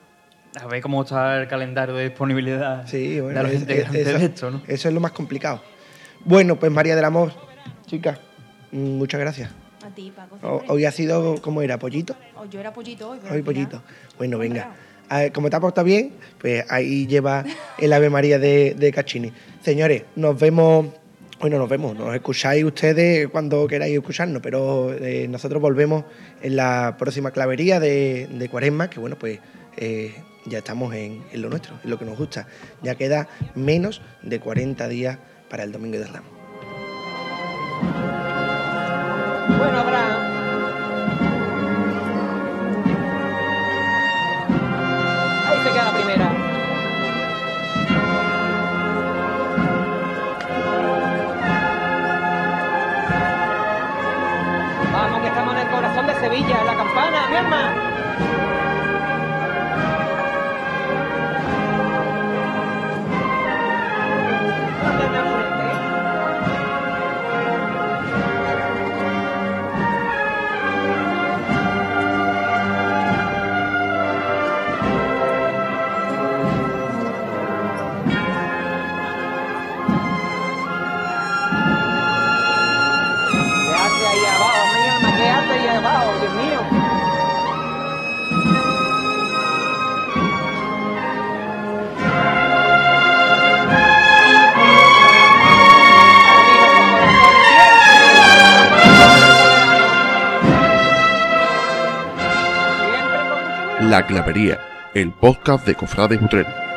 A ver cómo está el calendario de disponibilidad sí, bueno. de los es- integrantes eso, de esto, ¿no? eso es lo más complicado. Bueno, pues María del Amor, chicas, mm, muchas gracias. A ti, Paco. O-. Hoy ha sido, ¿cómo era? ¿Pollito? O yo era pollito hoy. Hoy pollito. Bueno, venga. Como te ha portado bien, pues ahí lleva el Ave María de, de Cachini. Señores, nos vemos. Bueno, nos vemos, nos escucháis ustedes cuando queráis escucharnos, pero eh, nosotros volvemos en la próxima clavería de, de Cuaresma, que bueno, pues eh, ya estamos en, lo nuestro, en lo que nos gusta. Ya queda menos de 40 días para el Domingo de Ramos. Bueno, Abraham. Ahí se queda la primera. Vamos, que estamos en el corazón de Sevilla, en la campana, mi hermano. La Clavería, el podcast de Cofrades Utrera.